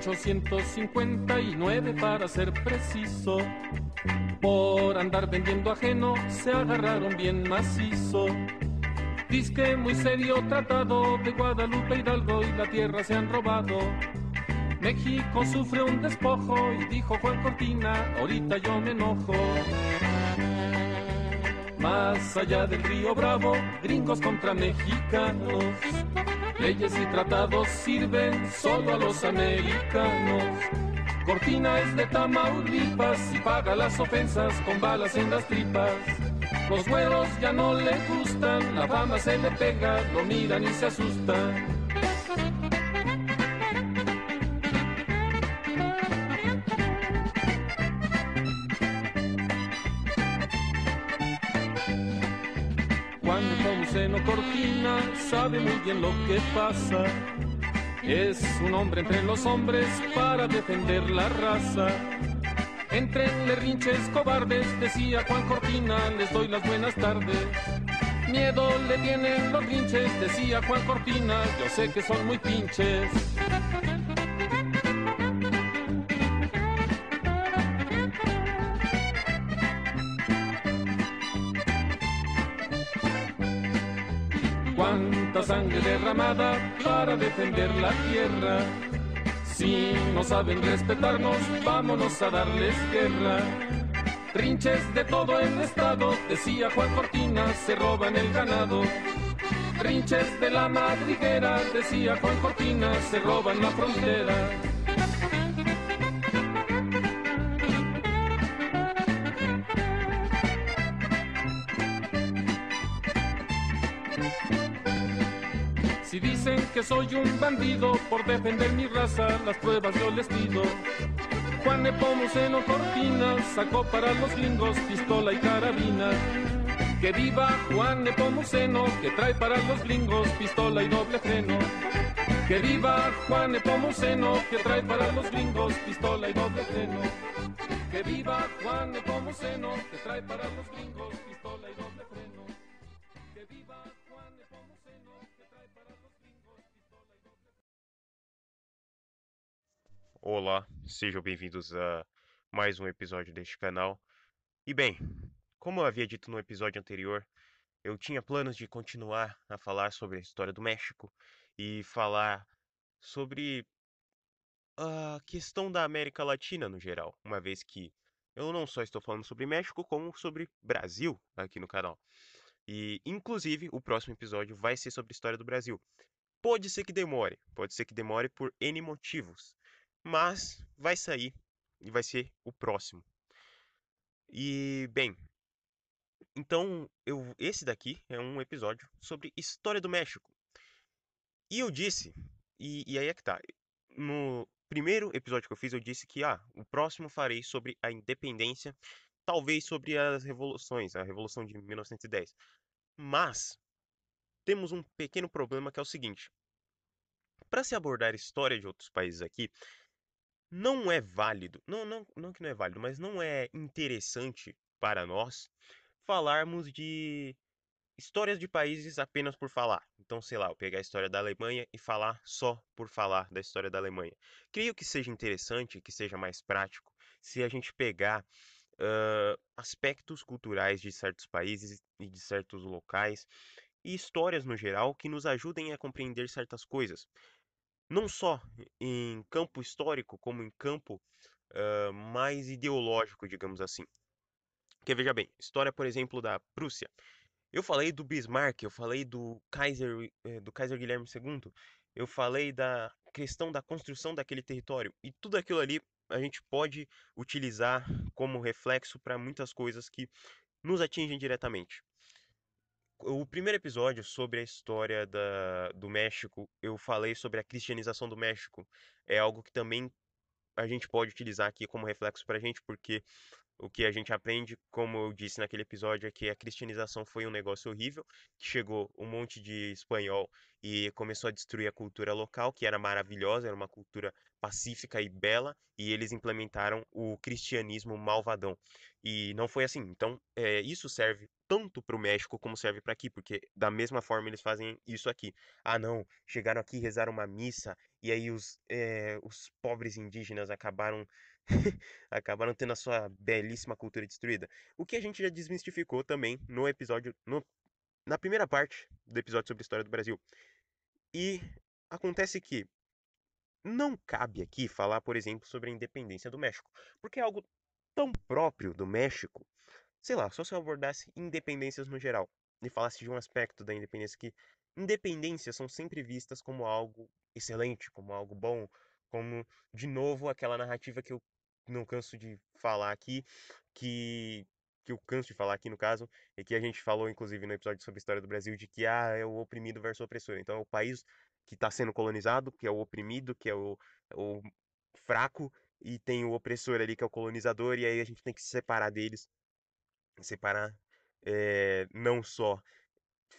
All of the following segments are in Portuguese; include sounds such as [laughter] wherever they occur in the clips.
1859 para ser preciso. Por andar vendiendo ajeno se agarraron bien macizo. Disque muy serio tratado de Guadalupe Hidalgo y la tierra se han robado. México sufre un despojo y dijo Juan Cortina, ahorita yo me enojo. Más allá del río Bravo, gringos contra mexicanos. Leyes y tratados sirven solo a los americanos. Cortina es de Tamaulipas y paga las ofensas con balas en las tripas. Los güeros ya no le gustan, la fama se le pega, lo miran y se asustan. Seno Cortina sabe muy bien lo que pasa. Es un hombre entre los hombres para defender la raza. Entre rinches cobardes, decía Juan Cortina, les doy las buenas tardes. Miedo le tienen los rinches, decía Juan Cortina, yo sé que son muy pinches. Para defender la tierra. Si no saben respetarnos, vámonos a darles guerra. Rinches de todo el estado, decía Juan Cortina, se roban el ganado. Rinches de la madriguera, decía Juan Cortina, se roban la frontera. Que soy un bandido por defender mi raza, las pruebas yo les pido. Juan Nepomuceno Cortina sacó para los gringos pistola y carabina. Que viva Juan Nepomuceno que trae para los gringos pistola y doble freno. Que viva Juan Nepomuceno que trae para los gringos pistola y doble freno. Que viva Juan Nepomuceno que trae para los gringos Olá, sejam bem-vindos a mais um episódio deste canal. E bem, como eu havia dito no episódio anterior, eu tinha planos de continuar a falar sobre a história do México e falar sobre a questão da América Latina no geral, uma vez que eu não só estou falando sobre México, como sobre Brasil aqui no canal. E, inclusive, o próximo episódio vai ser sobre a história do Brasil. Pode ser que demore, pode ser que demore por N motivos, mas vai sair e vai ser o próximo. E bem, então eu esse daqui é um episódio sobre história do México. E eu disse, e, e aí é que tá. No primeiro episódio que eu fiz, eu disse que ah, o próximo farei sobre a independência, talvez sobre as revoluções, a revolução de 1910. Mas temos um pequeno problema que é o seguinte: para se abordar história de outros países aqui, não é válido, não, não, não que não é válido, mas não é interessante para nós falarmos de histórias de países apenas por falar. Então, sei lá, eu pegar a história da Alemanha e falar só por falar da história da Alemanha. Creio que seja interessante, que seja mais prático, se a gente pegar ãh, aspectos culturais de certos países e de certos locais e histórias no geral que nos ajudem a compreender certas coisas não só em campo histórico, como em campo ah, mais ideológico, digamos assim. Porque veja bem, história, por exemplo, da Prússia. Eu falei do Bismarck, eu falei do Kaiser, eh, do Kaiser Guilherme II, eu falei da questão da construção daquele território. E tudo aquilo ali a gente pode utilizar como reflexo para muitas coisas que nos atingem diretamente o primeiro episódio sobre a história da, do México, eu falei sobre a cristianização do México. É algo que também a gente pode utilizar aqui como reflexo para a gente, porque o que a gente aprende, como eu disse naquele episódio, é que a cristianização foi um negócio horrível, que chegou um monte de espanhol e começou a destruir a cultura local, que era maravilhosa, era uma cultura pacífica e bela, e eles implementaram o cristianismo malvadão. E não foi assim. Então, é, isso serve tanto para o México como serve para aqui, porque da mesma forma eles fazem isso aqui. Ah, não, chegaram aqui, rezaram uma missa e aí os, é, os pobres indígenas acabaram [laughs] acabaram tendo a sua belíssima cultura destruída. O que a gente já desmistificou também no episódio, no, na primeira parte do episódio sobre a história do Brasil. E acontece que não cabe aqui falar, por exemplo, sobre a independência do México, porque é algo tão próprio do México. Sei lá, só se eu abordasse independências no geral e falasse de um aspecto da independência que independências são sempre vistas como algo excelente, como algo bom, como de novo aquela narrativa que eu não canso de falar aqui, que que eu canso de falar aqui no caso, e que a gente falou inclusive no episódio sobre a história do Brasil de que ah, é o oprimido versus o opressor. Então é o país que está sendo colonizado, que é o oprimido, que é o, o fraco, e tem o opressor ali que é o colonizador, e aí a gente tem que se separar deles, separar é, não só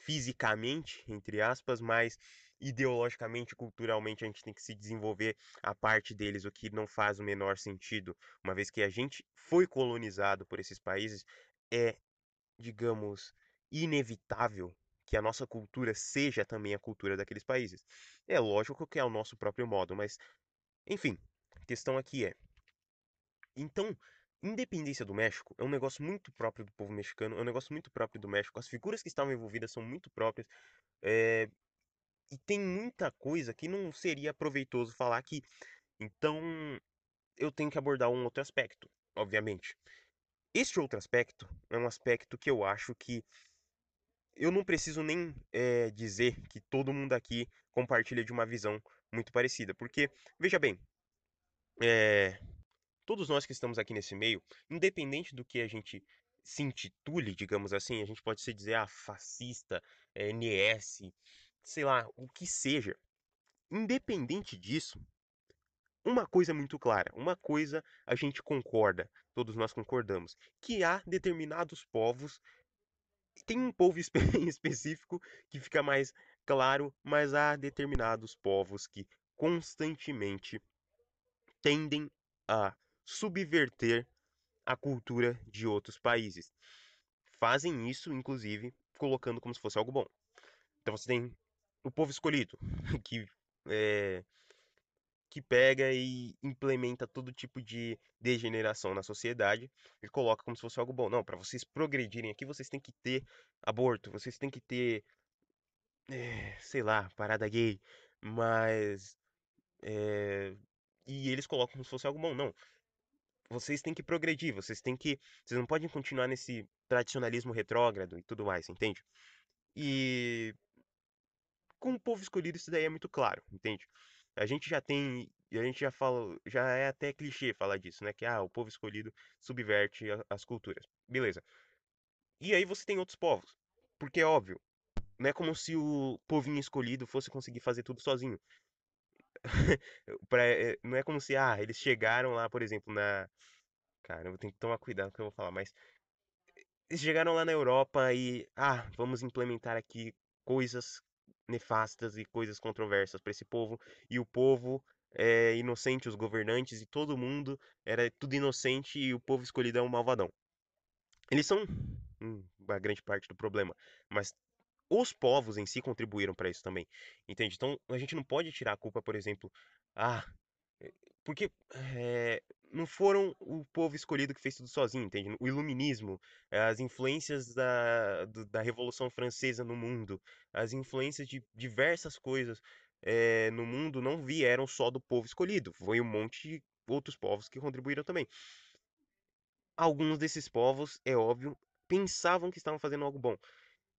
fisicamente, entre aspas, mas ideologicamente, culturalmente, a gente tem que se desenvolver a parte deles, o que não faz o menor sentido, uma vez que a gente foi colonizado por esses países, é, digamos, inevitável que a nossa cultura seja também a cultura daqueles países. É lógico que é o nosso próprio modo, mas enfim, a questão aqui é. Então, independência do México é um negócio muito próprio do povo mexicano, é um negócio muito próprio do México. As figuras que estavam envolvidas são muito próprias. É... E tem muita coisa que não seria proveitoso falar aqui. Então, eu tenho que abordar um outro aspecto, obviamente. Este outro aspecto é um aspecto que eu acho que eu não preciso nem é, dizer que todo mundo aqui compartilha de uma visão muito parecida, porque, veja bem, é, todos nós que estamos aqui nesse meio, independente do que a gente se intitule, digamos assim, a gente pode se dizer ah, fascista, eh, NS, sei lá, o que seja. Independente disso, uma coisa é muito clara, uma coisa a gente concorda, todos nós concordamos, que há determinados povos tem um povo [laughs] em específico que fica mais claro, mas há determinados povos que constantemente tendem a subverter a cultura de outros países. Fazem isso, inclusive, colocando como se fosse algo bom. Então você tem o povo escolhido, [laughs] que é, que pega e implementa todo tipo de degeneração na sociedade e coloca como se fosse algo bom. Não, para vocês progredirem aqui, vocês têm que ter aborto, vocês têm que ter, é, sei lá, parada gay, mas. É, e eles colocam como se fosse algo bom. Não. Vocês têm que progredir, vocês têm que. Vocês não podem continuar nesse tradicionalismo retrógrado e tudo mais, entende? E. Com o povo escolhido, isso daí é muito claro, entende? A gente já tem, a gente já fala, já é até clichê falar disso, né? Que ah, o povo escolhido subverte as culturas. Beleza. E aí você tem outros povos. Porque é óbvio, não é como se o povinho escolhido fosse conseguir fazer tudo sozinho. [laughs] pra, é, não é como se, ah, eles chegaram lá, por exemplo, na. Cara, eu ter que tomar cuidado com o que eu vou falar, mas. Eles chegaram lá na Europa e. Ah, vamos implementar aqui coisas nefastas e coisas controversas para esse povo e o povo é inocente, os governantes e todo mundo era tudo inocente e o povo escolhido é um malvadão. Eles são uma grande parte do problema, mas os povos em si contribuíram para isso também, entende? Então a gente não pode tirar a culpa, por exemplo, ah, porque é, não foram o povo escolhido que fez tudo sozinho, entende? O iluminismo, as influências da, da Revolução Francesa no mundo, as influências de diversas coisas é, no mundo não vieram só do povo escolhido, foi um monte de outros povos que contribuíram também. Alguns desses povos, é óbvio, pensavam que estavam fazendo algo bom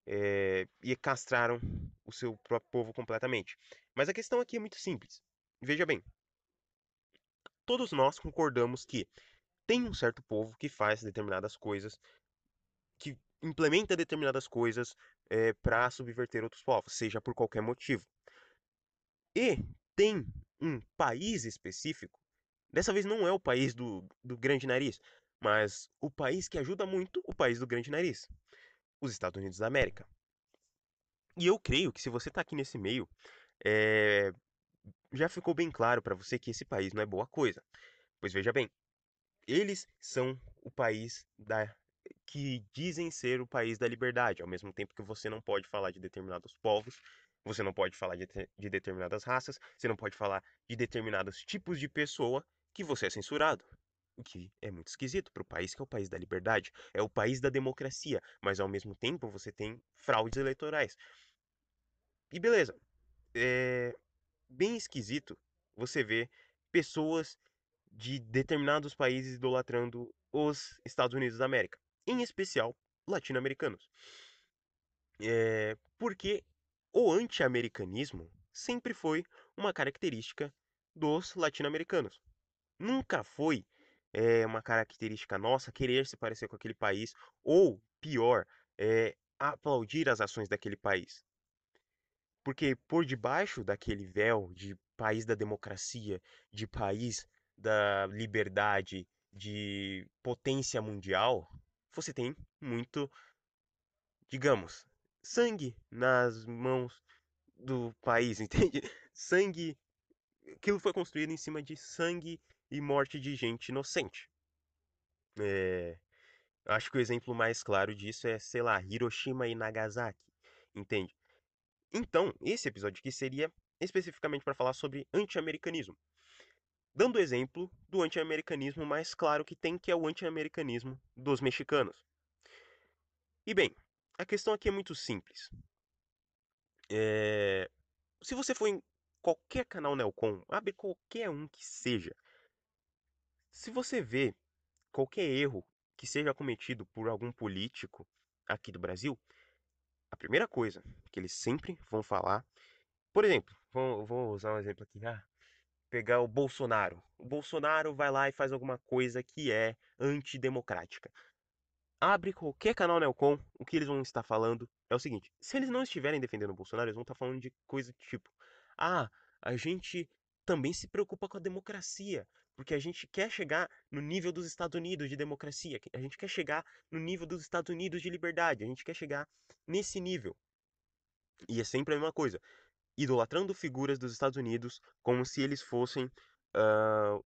é, e castraram o seu próprio povo completamente. Mas a questão aqui é muito simples. Veja bem, todos nós concordamos que tem um certo povo que faz determinadas coisas, que implementa determinadas coisas é, eh, para subverter outros povos, seja por qualquer motivo. E tem um país específico, dessa vez não é o país do, do grande nariz, mas o país que ajuda muito o país do grande nariz, os Estados Unidos da América. E eu creio que se você está aqui nesse meio, é, já ficou bem claro para você que esse país não é boa coisa. Pois veja bem, eles são o país da que dizem ser o país da liberdade, ao mesmo tempo que você não pode falar de determinados povos, você não pode falar de, de determinadas raças, você não pode falar de determinados tipos de pessoa que você é censurado. O que é muito esquisito para o país que é o país da liberdade, é o país da democracia, mas ao mesmo tempo você tem fraudes eleitorais. E beleza, é bem esquisito você ver pessoas de determinados países idolatrando os Estados Unidos da América, em especial latino-americanos. É, porque o anti-americanismo sempre foi uma característica dos latino-americanos. Nunca foi é, uma característica nossa querer se parecer com aquele país, ou pior, é, aplaudir as ações daquele país. Porque por debaixo daquele véu de país da democracia, de país da liberdade, de potência mundial, você tem muito, digamos, sangue nas mãos do país, [laughs] entende? Sangue. Aquilo foi construído em cima de sangue e morte de gente inocente. É, acho que o exemplo mais claro disso é, sei lá, Hiroshima e Nagasaki, entende? Então, esse episódio aqui seria especificamente para falar sobre anti-americanismo. Dando exemplo do anti-americanismo mais claro que tem, que é o anti-americanismo dos mexicanos. E bem, a questão aqui é muito simples. É... Se você for em qualquer canal Nelcom, abre qualquer um que seja, se você vê qualquer erro que seja cometido por algum político aqui do Brasil, a primeira coisa que eles sempre vão falar, por exemplo, vou, vou usar um exemplo aqui, ah, pegar o Bolsonaro. O Bolsonaro vai lá e faz alguma coisa que é antidemocrática. Abre qualquer canal Neocon, o que eles vão estar falando é o seguinte: se eles não estiverem defendendo o Bolsonaro, eles vão estar falando de coisa tipo: ah, a gente também se preocupa com a democracia, porque a gente quer chegar no nível dos Estados Unidos de democracia, a gente quer chegar no nível dos Estados Unidos de liberdade, a gente quer chegar nesse nível. E é sempre a mesma coisa, idolatrando figuras dos Estados Unidos como se eles fossem uh,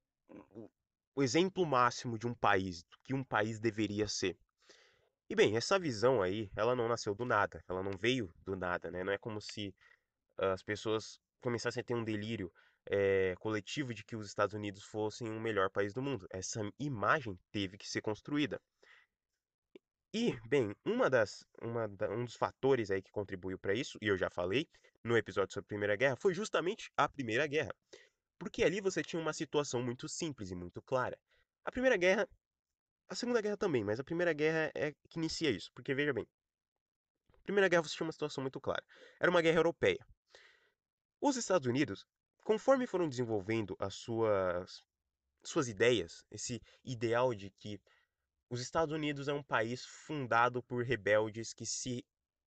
o exemplo máximo de um país, do que um país deveria ser. E bem, essa visão aí, ela não nasceu do nada, ela não veio do nada, né? Não é como se as pessoas começassem a ter um delírio é, coletivo de que os Estados Unidos fossem o melhor país do mundo. Essa imagem teve que ser construída. E, bem, uma das, uma um dos fatores aí que contribuiu para isso, e eu já falei no episódio sobre a Primeira Guerra, foi justamente a Primeira Guerra. Porque ali você tinha uma situação muito simples e muito clara. A Primeira Guerra, a Segunda Guerra também, mas a Primeira Guerra é que inicia isso. Porque veja bem, a Primeira Guerra você tinha uma situação muito clara. Era uma guerra europeia. Os Estados Unidos conforme foram desenvolvendo as suas, suas ideias, esse ideal de que os Estados Unidos é um país fundado por rebeldes que se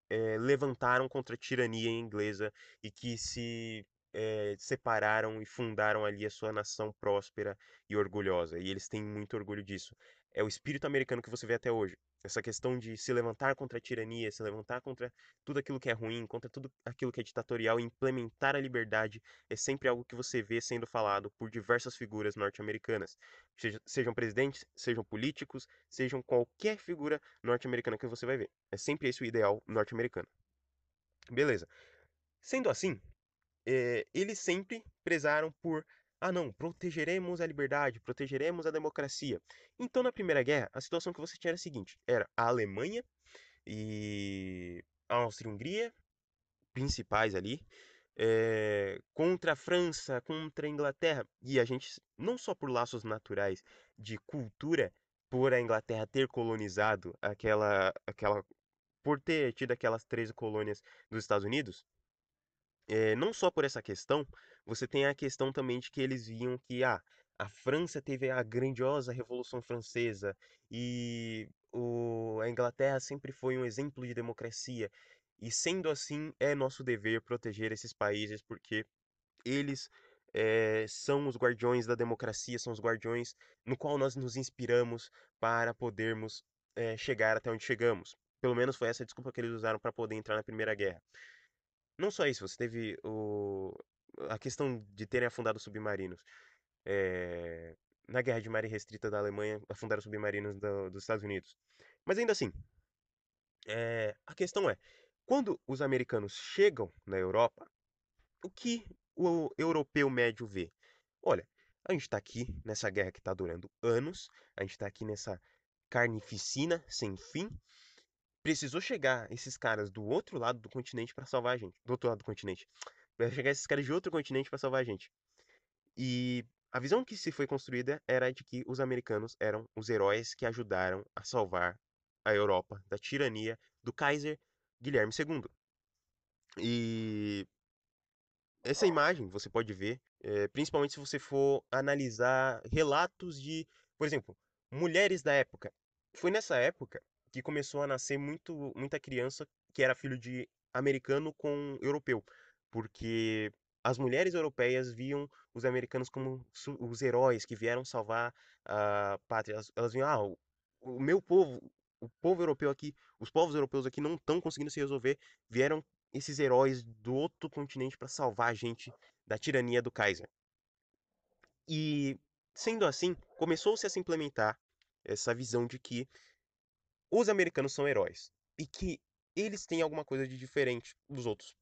é, levantaram contra a tirania inglesa e que se é, separaram e fundaram ali a sua nação próspera e orgulhosa. E eles têm muito orgulho disso. É o espírito americano que você vê até hoje. Essa questão de se levantar contra a tirania, se levantar contra tudo aquilo que é ruim, contra tudo aquilo que é ditatorial e implementar a liberdade é sempre algo que você vê sendo falado por diversas figuras norte-americanas. Sejam presidentes, sejam políticos, sejam qualquer figura norte-americana que você vai ver. É sempre esse o ideal norte-americano. Beleza. Sendo assim, é, eles sempre prezaram por ah, não, protegeremos a liberdade, protegeremos a democracia. Então, na Primeira Guerra, a situação que você tinha era a seguinte: era a Alemanha e a Áustria-Hungria, principais ali, é, contra a França, contra a Inglaterra. E a gente, não só por laços naturais de cultura, por a Inglaterra ter colonizado aquela, aquela por ter tido aquelas 13 colônias dos Estados Unidos, é, não só por essa questão, você tem a questão também de que eles viam que ah, a França teve a grandiosa Revolução Francesa e o, a Inglaterra sempre foi um exemplo de democracia. E sendo assim, é nosso dever proteger esses países porque eles é, são os guardiões da democracia, são os guardiões no qual nós nos inspiramos para podermos é, chegar até onde chegamos. Pelo menos foi essa desculpa que eles usaram para poder entrar na Primeira Guerra. Não só isso, você teve o, a questão de terem afundado submarinos. É, na guerra de mar restrita da Alemanha, afundaram submarinos do, dos Estados Unidos. Mas ainda assim, é, a questão é, quando os americanos chegam na Europa, o que o europeu médio vê? Olha, a gente está aqui nessa guerra que está durando anos, a gente está aqui nessa carnificina sem fim. Precisou chegar esses caras do outro lado do continente para salvar a gente. Do outro lado do continente. Precisou chegar esses caras de outro continente para salvar a gente. E a visão que se foi construída era de que os americanos eram os heróis que ajudaram a salvar a Europa da tirania do Kaiser Guilherme II. E essa imagem você pode ver, é, principalmente se você for analisar relatos de, por exemplo, mulheres da época. Foi nessa época que começou a nascer muito, muita criança que era filho de americano com europeu, porque as mulheres europeias viam os americanos como os heróis que vieram salvar a pátria. Elas, elas viam, ah, o, o meu povo, o povo europeu aqui, os povos europeus aqui não estão conseguindo se resolver, vieram esses heróis do outro continente para salvar a gente da tirania do Kaiser. E sendo assim, começou-se a se implementar essa visão de que os americanos são heróis e que eles têm alguma coisa de diferente dos outros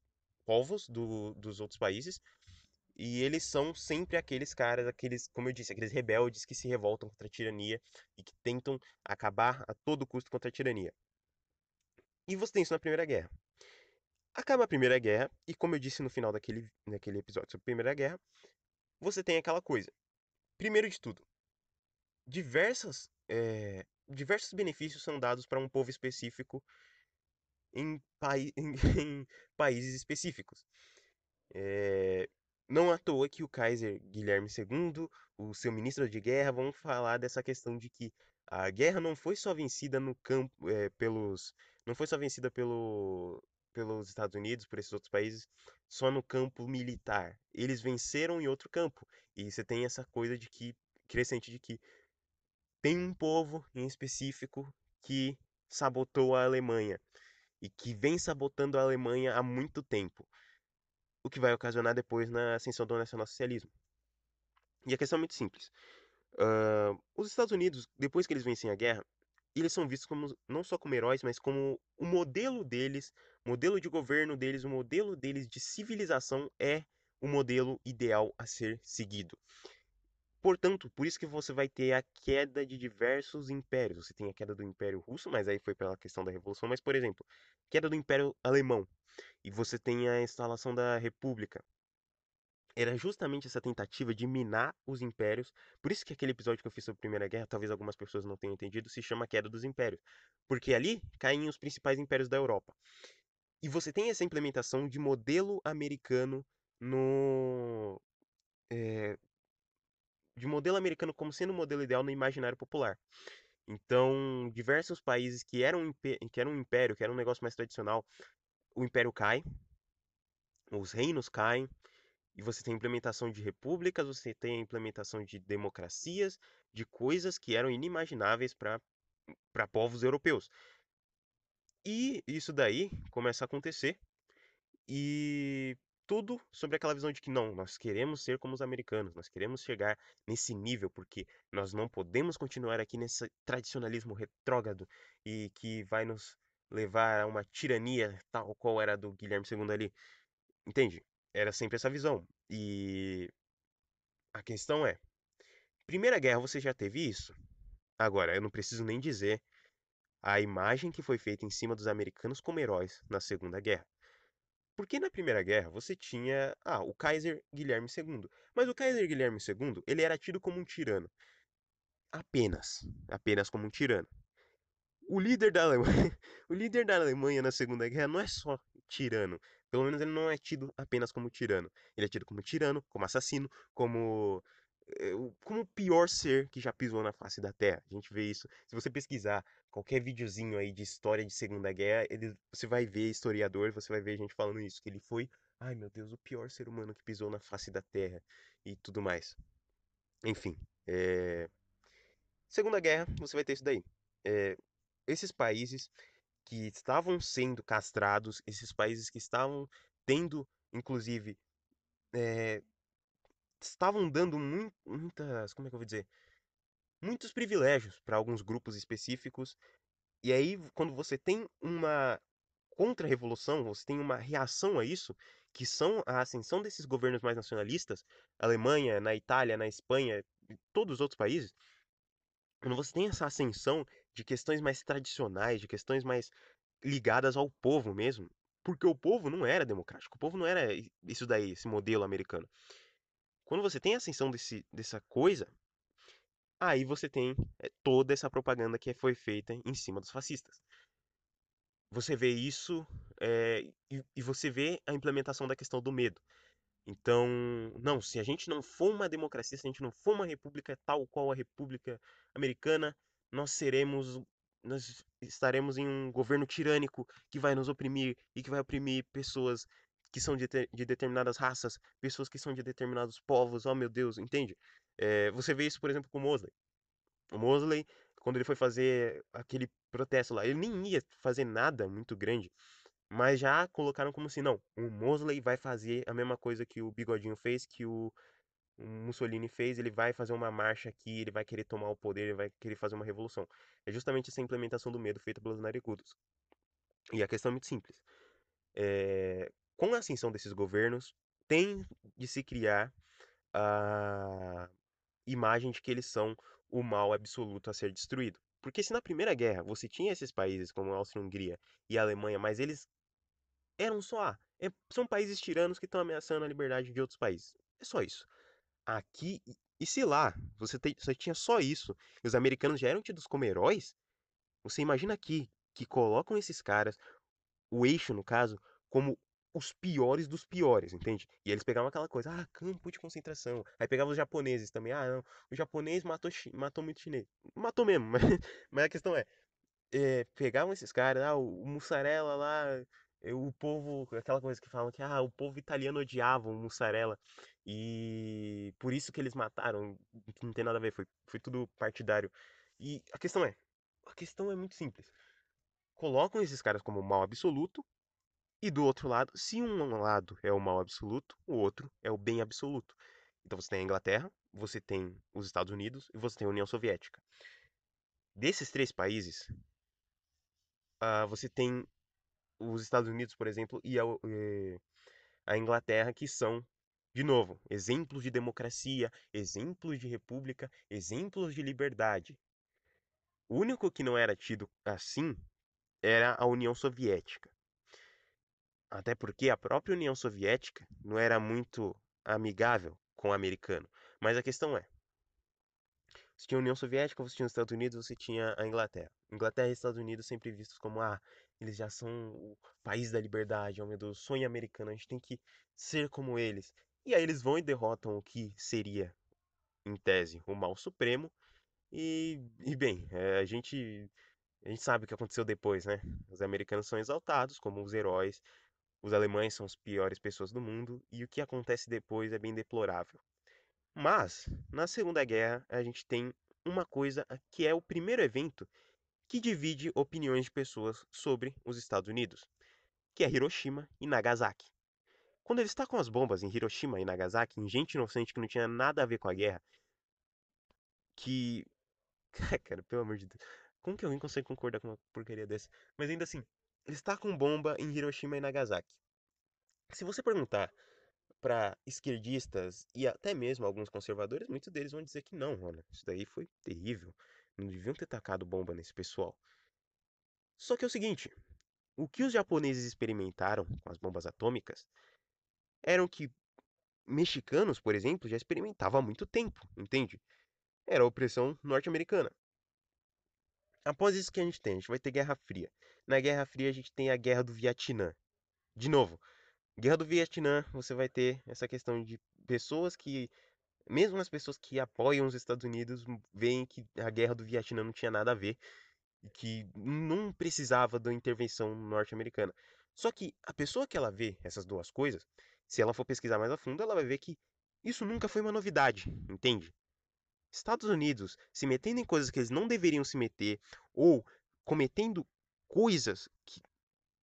povos do, dos outros países e eles são sempre aqueles caras, aqueles, como eu disse, aqueles rebeldes que se revoltam contra a tirania e que tentam acabar a todo custo contra a tirania. E você tem isso na Primeira Guerra. Acaba a Primeira Guerra, e como eu disse no final daquele, daquele episódio sobre a Primeira Guerra, você tem aquela coisa. Primeiro de tudo, diversas, é, diversos benefícios são dados para um povo específico em, em, [laughs] em países específicos. É, não à toa que o Kaiser Guilherme II, o seu ministro de guerra, vão falar dessa questão de que a guerra não foi só vencida no campo é, pelos, não foi só vencida pelo, pelos Estados Unidos, por esses outros países, só no campo militar. Eles venceram em outro campo. E você tem essa coisa de que crescente de que tem um povo em específico que sabotou a Alemanha e que vem sabotando a Alemanha há muito tempo o que vai ocasionar depois na ascensão do nacionalsocialismo. E a questão é muito simples. Uh, os Estados Unidos, depois que eles vencem a guerra, eles são vistos como, não só como heróis, mas como o modelo deles, modelo de governo deles, o modelo deles de civilização é o modelo ideal a ser seguido. Portanto, por isso que você vai ter a queda de diversos impérios. Você tem a queda do Império Russo, mas aí foi pela questão da Revolução. Mas, por exemplo, queda do Império Alemão e você tem a instalação da República. Era justamente essa tentativa de minar os impérios. Por isso que aquele episódio que eu fiz sobre a Primeira Guerra, talvez algumas pessoas não tenham entendido, se chama Queda dos Impérios. Porque ali caem os principais impérios da Europa. E você tem essa implementação de modelo americano no. É, de modelo americano como sendo o modelo ideal no imaginário popular. Então, diversos países que eram, que eram um império, que era um negócio mais tradicional, o império cai, os reinos caem, e você tem implementação de repúblicas, você tem a implementação de democracias, de coisas que eram inimagináveis para povos europeus. E isso daí começa a acontecer, e tudo sobre aquela visão de que não, nós queremos ser como os americanos, nós queremos chegar nesse nível, porque nós não podemos continuar aqui nesse tradicionalismo retrógrado e que vai nos levar a uma tirania tal qual era do Guilherme II ali. Entende? Era sempre essa visão. E a questão é: Primeira Guerra você já teve isso? Agora, eu não preciso nem dizer a imagem que foi feita em cima dos americanos como heróis na Segunda Guerra. Porque na Primeira Guerra você tinha, ah, o Kaiser Guilherme II. Mas o Kaiser Guilherme II, ele era tido como um tirano. Apenas, apenas como um tirano. O líder da Alemanha, [laughs] o líder da Alemanha na Segunda Guerra não é só tirano. Pelo menos ele não é tido apenas como tirano. Ele é tido como tirano, como assassino, como eh, como o pior ser que já pisou na face da Terra. A gente vê isso. Se você pesquisar qualquer videozinho aí de história de Segunda Guerra, ele, você vai ver historiador, você vai ver gente falando isso, que ele foi, ai meu Deus, o pior ser humano que pisou na face da Terra e tudo mais. Enfim, é... Segunda Guerra, você vai ter isso daí. É... Esses países que estavam sendo castrados, esses países que estavam tendo, inclusive, é, estavam dando muitas, como é que eu vou dizer, muitos privilégios para alguns grupos específicos, E aí, quando você tem uma contra-revolução, você tem uma reação a isso, que são a ascensão desses governos mais nacionalistas, Alemanha, na Itália, na Espanha, e todos os outros países, quando você tem essa ascensão de questões mais tradicionais, de questões mais ligadas ao povo mesmo, porque o povo não era democrático, o povo não era isso daí, esse modelo americano. Quando você tem a ascensão desse, dessa coisa, aí você tem é, toda essa propaganda que foi feita em cima dos fascistas. Você vê isso é, e, e você vê a implementação da questão do medo. Então, não, se a gente não for uma democracia, se a gente não for uma república tal qual a República Americana, nós seremos nós estaremos em um governo tirânico que vai nos oprimir e que vai oprimir pessoas que são de, de determinadas raças, pessoas que são de determinados povos, oh meu Deus, entende? É, você vê isso, por exemplo, com o Mosley. O Mosley, quando ele foi fazer aquele protesto lá, ele nem ia fazer nada muito grande, mas já colocaram como se, não, o Mosley vai fazer a mesma coisa que o Bigodinho fez, que o o Mussolini fez, ele vai fazer uma marcha aqui, ele vai querer tomar o poder, ele vai querer fazer uma revolução. É justamente essa implementação do medo feita pelos narigudos. E a questão é muito simples. É, com a ascensão desses governos, tem de se criar a imagem de que eles são o mal absoluto a ser destruído. Porque se na Primeira Guerra você tinha esses países como a Áustria-Hungria e a Alemanha, mas eles eram só ah, é, são países tiranos que estão ameaçando a liberdade de outros países. É só isso. Aqui, e se lá você, você tinha só isso, e os americanos já eram tidos como heróis, você imagina aqui que colocam esses caras, o eixo no caso, como os piores dos piores, entende? E eles pegavam aquela coisa, ah, campo de concentração. Aí pegavam os japoneses também, ah, não, o japonês matou, matou muito chinês. Matou mesmo, mas, [laughs] mas a questão é, é, pegavam esses caras, ah, o, o mussarela lá, o povo, aquela coisa que falam que ah, o povo italiano odiava o mussarela e por isso que eles mataram, não tem nada a ver, foi, foi tudo partidário. E a questão é, a questão é muito simples. Colocam esses caras como mal absoluto e do outro lado, se um lado é o mal absoluto, o outro é o bem absoluto. Então você tem a Inglaterra, você tem os Estados Unidos e você tem a União Soviética. Desses três países, uh, você tem os Estados Unidos, por exemplo, e a, e a Inglaterra, que são, de novo, exemplos de democracia, exemplos de república, exemplos de liberdade. O único que não era tido assim era a União Soviética. Até porque a própria União Soviética não era muito amigável com o americano. Mas a questão é: você tinha a União Soviética, você tinha os Estados Unidos, você tinha a Inglaterra. Inglaterra e Estados Unidos sempre vistos como ah, eles já são o país da liberdade, oh meu Deus, sonho americano, a gente tem que ser como eles. E aí eles vão e derrotam o que seria, em tese, o mal supremo. E, e bem, é, a gente a gente sabe o que aconteceu depois, né? Os americanos são exaltados como os heróis, os alemães são as piores pessoas do mundo, e o que acontece depois é bem deplorável. Mas, na Segunda Guerra, a gente tem uma coisa que é o primeiro evento que divide opiniões de pessoas sobre os Estados Unidos, que é Hiroshima e Nagasaki. Quando ele está com as bombas em Hiroshima e Nagasaki, em gente inocente que não tinha nada a ver com a guerra, que. [laughs] Cara, pelo amor de Deus. Como que alguém consegue concordar com uma porcaria dessa? Mas ainda assim, está com bomba em Hiroshima e Nagasaki. Se você perguntar para esquerdistas e até mesmo alguns conservadores, muitos deles vão dizer que não, olha, isso daí foi terrível. Não deviam ter tacado bomba nesse pessoal. Só que é o seguinte: o que os japoneses experimentaram com as bombas atômicas eram que mexicanos, por exemplo, já experimentavam há muito tempo, entende? Era a opressão norte-americana. Após isso que a gente tem, a gente vai ter Guerra Fria. Na Guerra Fria a gente tem a Guerra do Vietnã. De novo, Guerra do Vietnã, você vai ter essa questão de pessoas que mesmo as pessoas que apoiam os Estados Unidos veem que a guerra do Vietnã não tinha nada a ver e que não precisava da intervenção norte-americana. Só que a pessoa que ela vê essas duas coisas, se ela for pesquisar mais a fundo, ela vai ver que isso nunca foi uma novidade, entende? Estados Unidos se metendo em coisas que eles não deveriam se meter ou cometendo coisas que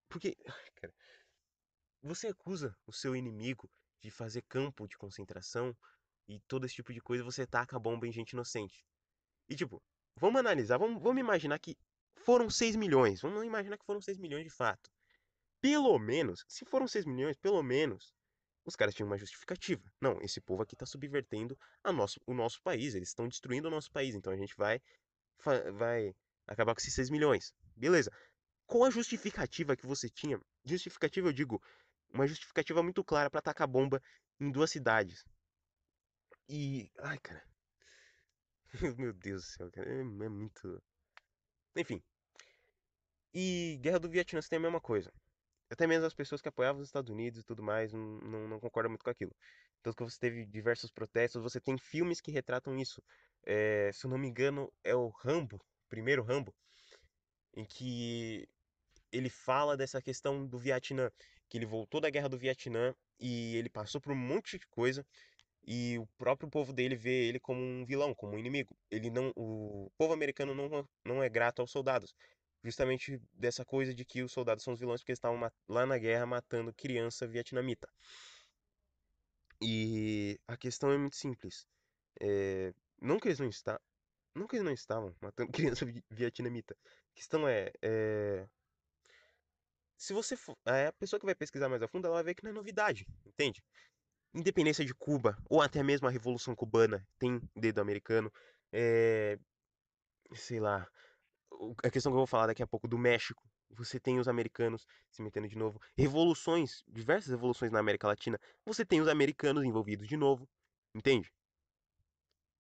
porque cara, você acusa o seu inimigo de fazer campo de concentração e todo esse tipo de coisa, você taca a bomba em gente inocente. E tipo, vamos analisar, vamos, vamos imaginar que foram 6 milhões. Vamos imaginar que foram 6 milhões de fato. Pelo menos, se foram 6 milhões, pelo menos, os caras tinham uma justificativa. Não, esse povo aqui está subvertendo a nosso, o nosso país, eles estão destruindo o nosso país, então a gente vai, vai acabar com esses 6 milhões. Beleza. Qual a justificativa que você tinha? Justificativa, eu digo, uma justificativa muito clara para atacar bomba em duas cidades. E. Ai, cara. [laughs] Meu Deus do céu, cara. É, é muito. Enfim. E Guerra do Vietnã tem a mesma coisa. Até mesmo as pessoas que apoiavam os Estados Unidos e tudo mais não, não, não concordam muito com aquilo. Tanto que você teve diversos protestos, você tem filmes que retratam isso. É, se eu não me engano, é o Rambo, primeiro Rambo, em que ele fala dessa questão do Vietnã, que ele voltou da guerra do Vietnã e ele passou por um monte de coisa e o próprio povo dele vê ele como um vilão, como um inimigo. Ele não, o povo americano não, não é grato aos soldados, justamente dessa coisa de que os soldados são os vilões porque eles estavam lá na guerra matando criança vietnamita. E a questão é muito simples. É, não que eles não está, não que eles não estavam matando [laughs] criança vietnamita. A questão é, é se você for, a pessoa que vai pesquisar mais a fundo, ela vai ver que não é novidade, entende? Independência de Cuba, ou até mesmo a Revolução Cubana, tem dedo americano. É, sei lá, a questão que eu vou falar daqui a pouco do México, você tem os americanos se metendo de novo. Revoluções, diversas revoluções na América Latina, você tem os americanos envolvidos de novo, entende?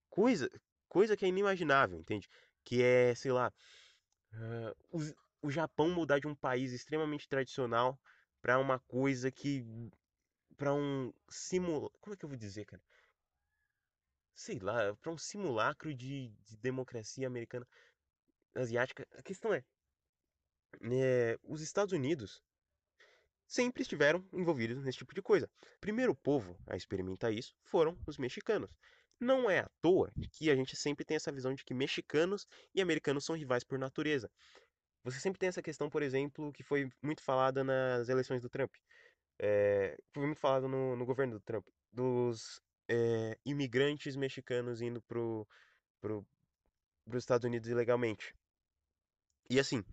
Coisa, coisa que é inimaginável, entende? Que é, sei lá, uh, os, o Japão mudar de um país extremamente tradicional para uma coisa que para um simulacro, como é que eu vou dizer, cara? Sei lá, para um simulacro de, de, democracia americana asiática. A questão é, é, os Estados Unidos sempre estiveram envolvidos nesse tipo de coisa. Primeiro povo a experimentar isso foram os mexicanos. Não é à toa que a gente sempre tem essa visão de que mexicanos e americanos são rivais por natureza. Você sempre tem essa questão, por exemplo, que foi muito falada nas eleições do Trump. É, foi muito falado no, no, governo do Trump, dos é, imigrantes mexicanos indo pro, pro, os Estados Unidos ilegalmente. E assim,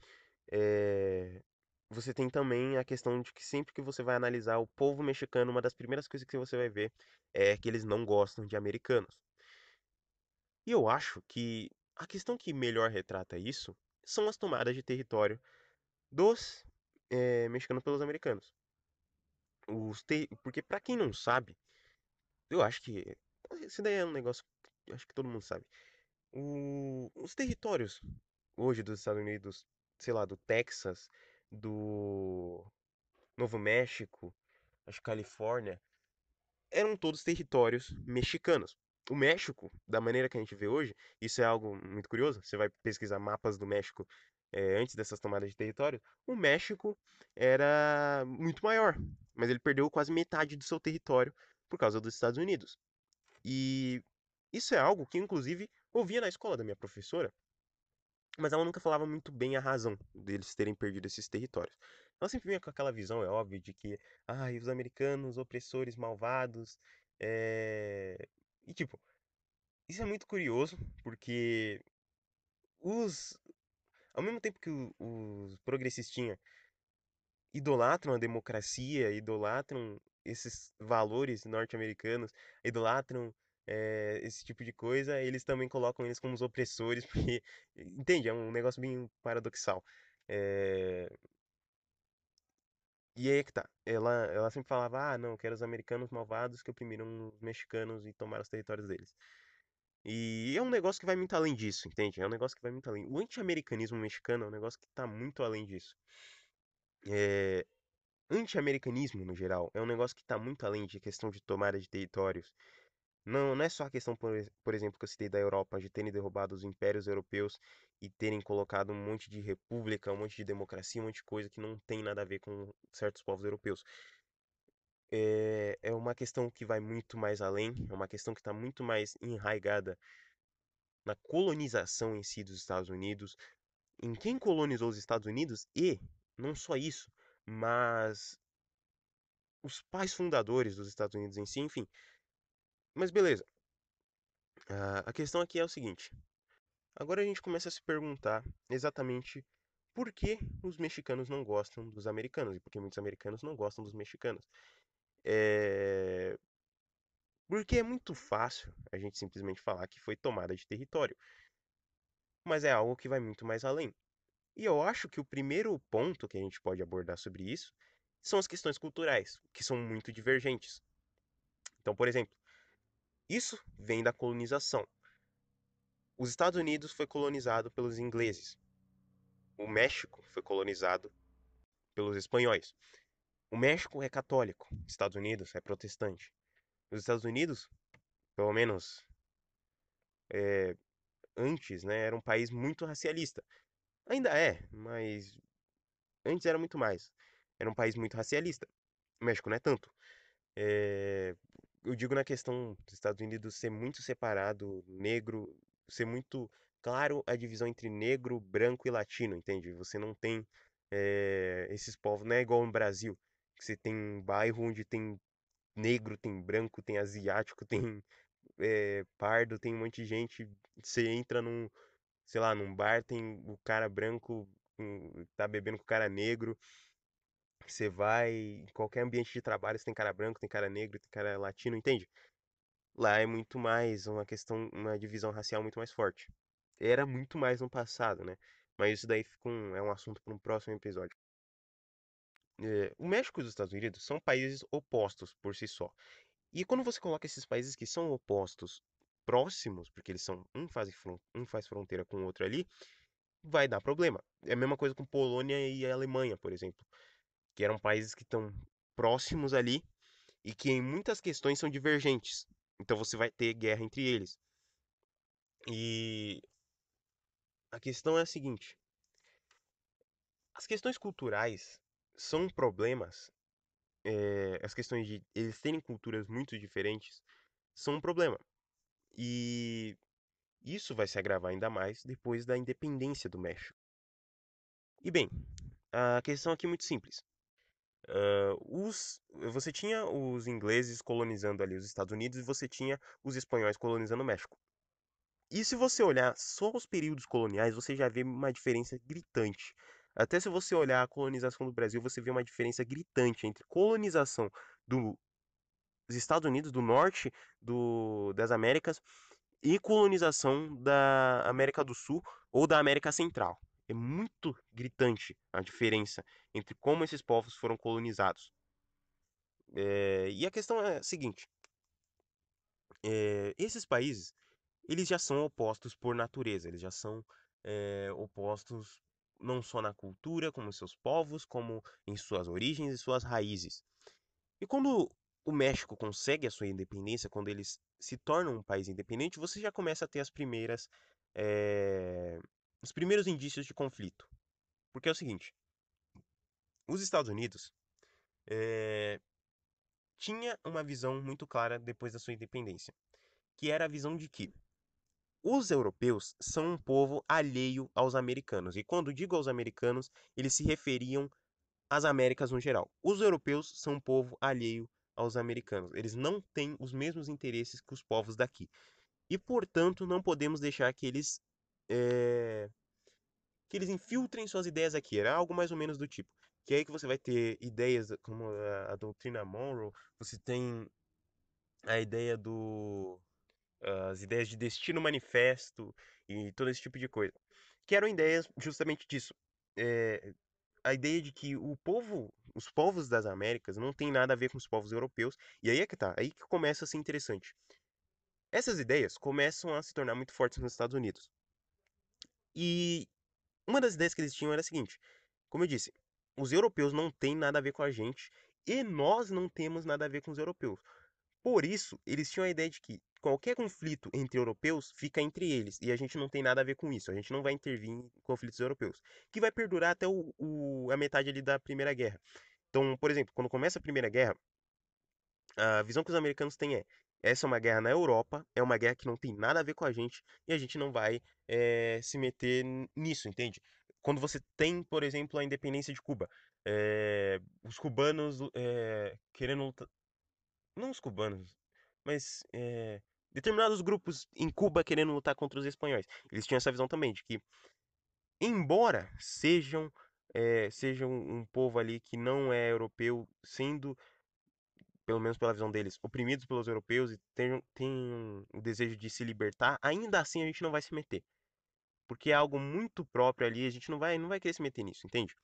é, você tem também a questão de que sempre que você vai analisar o povo mexicano, uma das primeiras coisas que você vai ver é que eles não gostam de americanos. E eu acho que a questão que melhor retrata isso são as tomadas de território dos é, mexicanos pelos americanos. Os ter... Porque para quem não sabe, eu acho que isso daí é um negócio acho que todo mundo sabe. O... Os territórios hoje dos Estados Unidos, sei lá, do Texas, do Novo México, acho Califórnia, eram todos territórios mexicanos o México, da maneira que a gente vê hoje, isso é algo muito curioso. Você vai pesquisar mapas do México é, antes dessas tomadas de território. O México era muito maior, mas ele perdeu quase metade do seu território por causa dos Estados Unidos. E isso é algo que, inclusive, ouvia na escola da minha professora, mas ela nunca falava muito bem a razão deles terem perdido esses territórios. Ela sempre vinha com aquela visão, é óbvio, de que ah, os americanos, opressores malvados, é, e tipo, isso é muito curioso, porque os. Ao mesmo tempo que os progressistinhas idolatram a democracia, idolatram esses valores norte-americanos, idolatram é, esse tipo de coisa, eles também colocam eles como os opressores, [laughs] porque, entende? É um negócio bem paradoxal. É... E aí é que tá. Ela, ela sempre falava, ah, não, que eram os americanos malvados que oprimiram os mexicanos e tomaram os territórios deles. E é um negócio que vai muito além disso, entende? É um negócio que vai muito além. O anti-americanismo mexicano é um negócio que tá muito além disso. É... Anti-americanismo, no geral, é um negócio que tá muito além de questão de tomada de territórios. Não, não é só a questão, por, por exemplo, que eu citei da Europa, de terem derrubado os impérios europeus e terem colocado um monte de república, um monte de democracia, um monte de coisa que não tem nada a ver com certos povos europeus. É, é uma questão que vai muito mais além, é uma questão que está muito mais enraigada na colonização em si dos Estados Unidos, em quem colonizou os Estados Unidos e, não só isso, mas os pais fundadores dos Estados Unidos em si, enfim. Mas beleza. Uh, a questão aqui é o seguinte: Agora a gente começa a se perguntar exatamente por que os mexicanos não gostam dos americanos e por que muitos americanos não gostam dos mexicanos. É... Porque é muito fácil a gente simplesmente falar que foi tomada de território, mas é algo que vai muito mais além. E eu acho que o primeiro ponto que a gente pode abordar sobre isso são as questões culturais, que são muito divergentes. Então, por exemplo, isso vem da colonização. Os Estados Unidos foi colonizado pelos ingleses. O México foi colonizado pelos espanhóis. O México é católico, Estados Unidos é protestante. Os Estados Unidos, pelo menos é, antes, né, era um país muito racialista. Ainda é, mas antes era muito mais. Era um país muito racialista. O México não é tanto. É, eu digo na questão dos Estados Unidos ser muito separado, negro, ser muito claro a divisão entre negro, branco e latino, entende? Você não tem é, esses povos, não é igual no Brasil, que você tem um bairro onde tem negro, tem branco, tem asiático, [laughs] tem é, pardo, tem um monte de gente. Você entra num, sei lá, num bar, tem o cara branco um, tá bebendo com o cara negro. Você vai em qualquer ambiente de trabalho, você tem cara branco, tem cara negro, tem cara latino, entende? Lá é muito mais uma questão, uma divisão racial muito mais forte. Era muito mais no passado, né? Mas isso daí um, é um assunto para um próximo episódio. É, o México e os Estados Unidos são países opostos por si só. E quando você coloca esses países que são opostos próximos, porque eles são um faz, um faz fronteira com o outro ali, vai dar problema. É a mesma coisa com Polônia e Alemanha, por exemplo, que eram países que estão próximos ali e que em muitas questões são divergentes. Então você vai ter guerra entre eles. E a questão é a seguinte: as questões culturais são problemas. É, as questões de eles terem culturas muito diferentes são um problema. E isso vai se agravar ainda mais depois da independência do México. E bem, a questão aqui é muito simples. Uh, os, você tinha os ingleses colonizando ali os Estados Unidos e você tinha os espanhóis colonizando o México. E se você olhar só os períodos coloniais, você já vê uma diferença gritante. Até se você olhar a colonização do Brasil, você vê uma diferença gritante entre colonização do, dos Estados Unidos, do norte do, das Américas, e colonização da América do Sul ou da América Central. É muito gritante a diferença entre como esses povos foram colonizados. É, e a questão é a seguinte: é, esses países eles já são opostos por natureza, eles já são é, opostos não só na cultura, como seus povos, como em suas origens e suas raízes. E quando o México consegue a sua independência, quando eles se tornam um país independente, você já começa a ter as primeiras é, os primeiros indícios de conflito. Porque é o seguinte: os Estados Unidos é, tinha uma visão muito clara depois da sua independência, que era a visão de que os europeus são um povo alheio aos americanos. E quando digo aos americanos, eles se referiam às Américas no geral. Os europeus são um povo alheio aos americanos. Eles não têm os mesmos interesses que os povos daqui. E, portanto, não podemos deixar que eles é, que eles infiltrem suas ideias aqui. Era algo mais ou menos do tipo. Que é aí que você vai ter ideias como a, a doutrina Monroe, você tem a ideia do as ideias de destino manifesto e todo esse tipo de coisa. Que eram ideias justamente disso. É, a ideia de que o povo, os povos das Américas não tem nada a ver com os povos europeus. E aí é que tá, aí que começa a ser interessante. Essas ideias começam a se tornar muito fortes nos Estados Unidos. E uma das ideias que eles tinham era a seguinte: como eu disse, os europeus não têm nada a ver com a gente e nós não temos nada a ver com os europeus. Por isso, eles tinham a ideia de que qualquer conflito entre europeus fica entre eles e a gente não tem nada a ver com isso. A gente não vai intervir em conflitos europeus, que vai perdurar até o, o, a metade ali da Primeira Guerra. Então, por exemplo, quando começa a Primeira Guerra, a visão que os americanos têm é: essa é uma guerra na Europa, é uma guerra que não tem nada a ver com a gente e a gente não vai é, se meter nisso, entende? Quando você tem, por exemplo, a independência de Cuba, é, os cubanos é, querendo. Não os cubanos, mas determinados grupos em Cuba querendo lutar contra os espanhóis. Eles tinham essa visão também de que embora sejam é, sejam um povo ali que não é europeu, sendo pelo menos pela visão deles, oprimidos pelos europeus e tenham, tenham o desejo de se libertar, ainda assim a gente não vai se meter. Porque é algo muito próprio ali, a gente não vai, não vai querer se meter nisso, entende?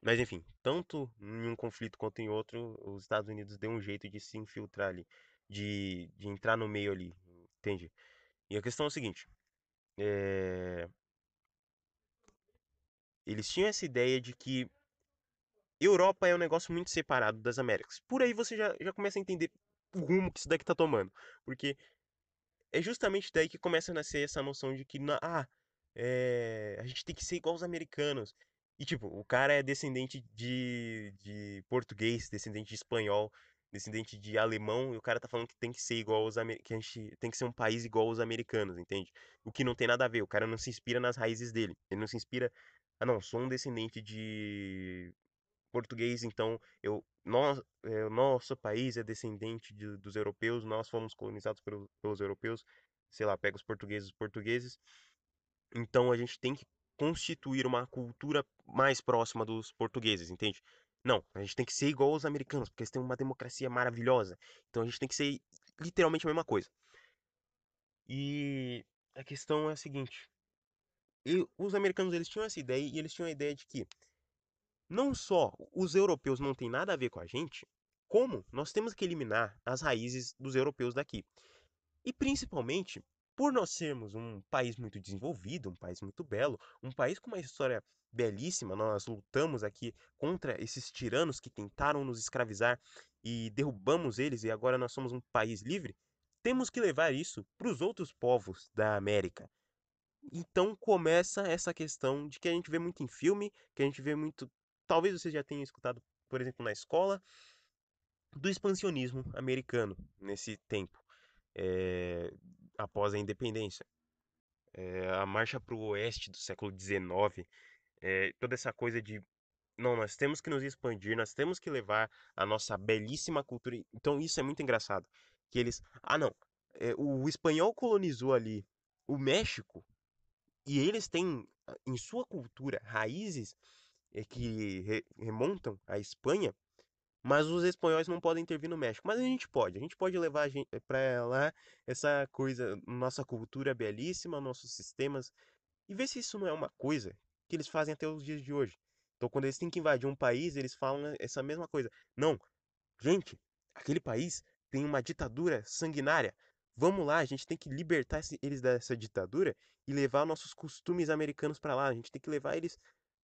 Mas enfim, tanto em um conflito quanto em outro, os Estados Unidos deu um jeito de se infiltrar ali, de, de entrar no meio ali, entende? E a questão é o seguinte: é... eles tinham essa ideia de que Europa é um negócio muito separado das Américas. Por aí você já, já começa a entender o rumo que isso daqui tá tomando. Porque é justamente daí que começa a nascer essa noção de que, ah, é, a gente tem que ser igual os americanos. E, tipo, o cara é descendente de, de português, descendente de espanhol, descendente de alemão, e o cara tá falando que tem que ser igual aos que a gente tem que ser um país igual aos americanos, entende? O que não tem nada a ver, o cara não se inspira nas raízes dele. Ele não se inspira, ah não, sou um descendente de português, então eu nós, é, nosso país é descendente de, dos europeus, nós fomos colonizados pelos, pelos europeus, sei lá, pega os portugueses, os portugueses. Então a gente tem que constituir uma cultura mais próxima dos portugueses, entende? Não, a gente tem que ser igual aos americanos, porque eles têm uma democracia maravilhosa. Então a gente tem que ser literalmente a mesma coisa. E a questão é a seguinte: os americanos eles tinham essa ideia e eles tinham a ideia de que não só os europeus não têm nada a ver com a gente, como nós temos que eliminar as raízes dos europeus daqui. E principalmente por nós sermos um país muito desenvolvido, um país muito belo, um país com uma história belíssima, nós lutamos aqui contra esses tiranos que tentaram nos escravizar e derrubamos eles e agora nós somos um país livre, temos que levar isso para os outros povos da América. Então começa essa questão de que a gente vê muito em filme, que a gente vê muito talvez você já tenha escutado, por exemplo, na escola, do expansionismo americano nesse tempo, é, após a independência. É, a marcha para o oeste do século XIX, é, toda essa coisa de não, nós temos que nos expandir, nós temos que levar a nossa belíssima cultura. Então isso é muito engraçado, que eles, ah não, o espanhol colonizou ali o México e eles têm em sua cultura raízes que re remontam à Espanha, mas os espanhóis não podem intervir no México. Mas a gente pode, a gente pode levar para lá essa coisa, nossa cultura belíssima, nossos sistemas, e ver se isso não é uma coisa que eles fazem até os dias de hoje. Então, quando eles têm que invadir um país, eles falam essa mesma coisa. Não, gente, aquele país tem uma ditadura sanguinária. Vamos lá, a gente tem que libertar eles dessa ditadura e levar nossos costumes americanos para lá. A gente tem que levar eles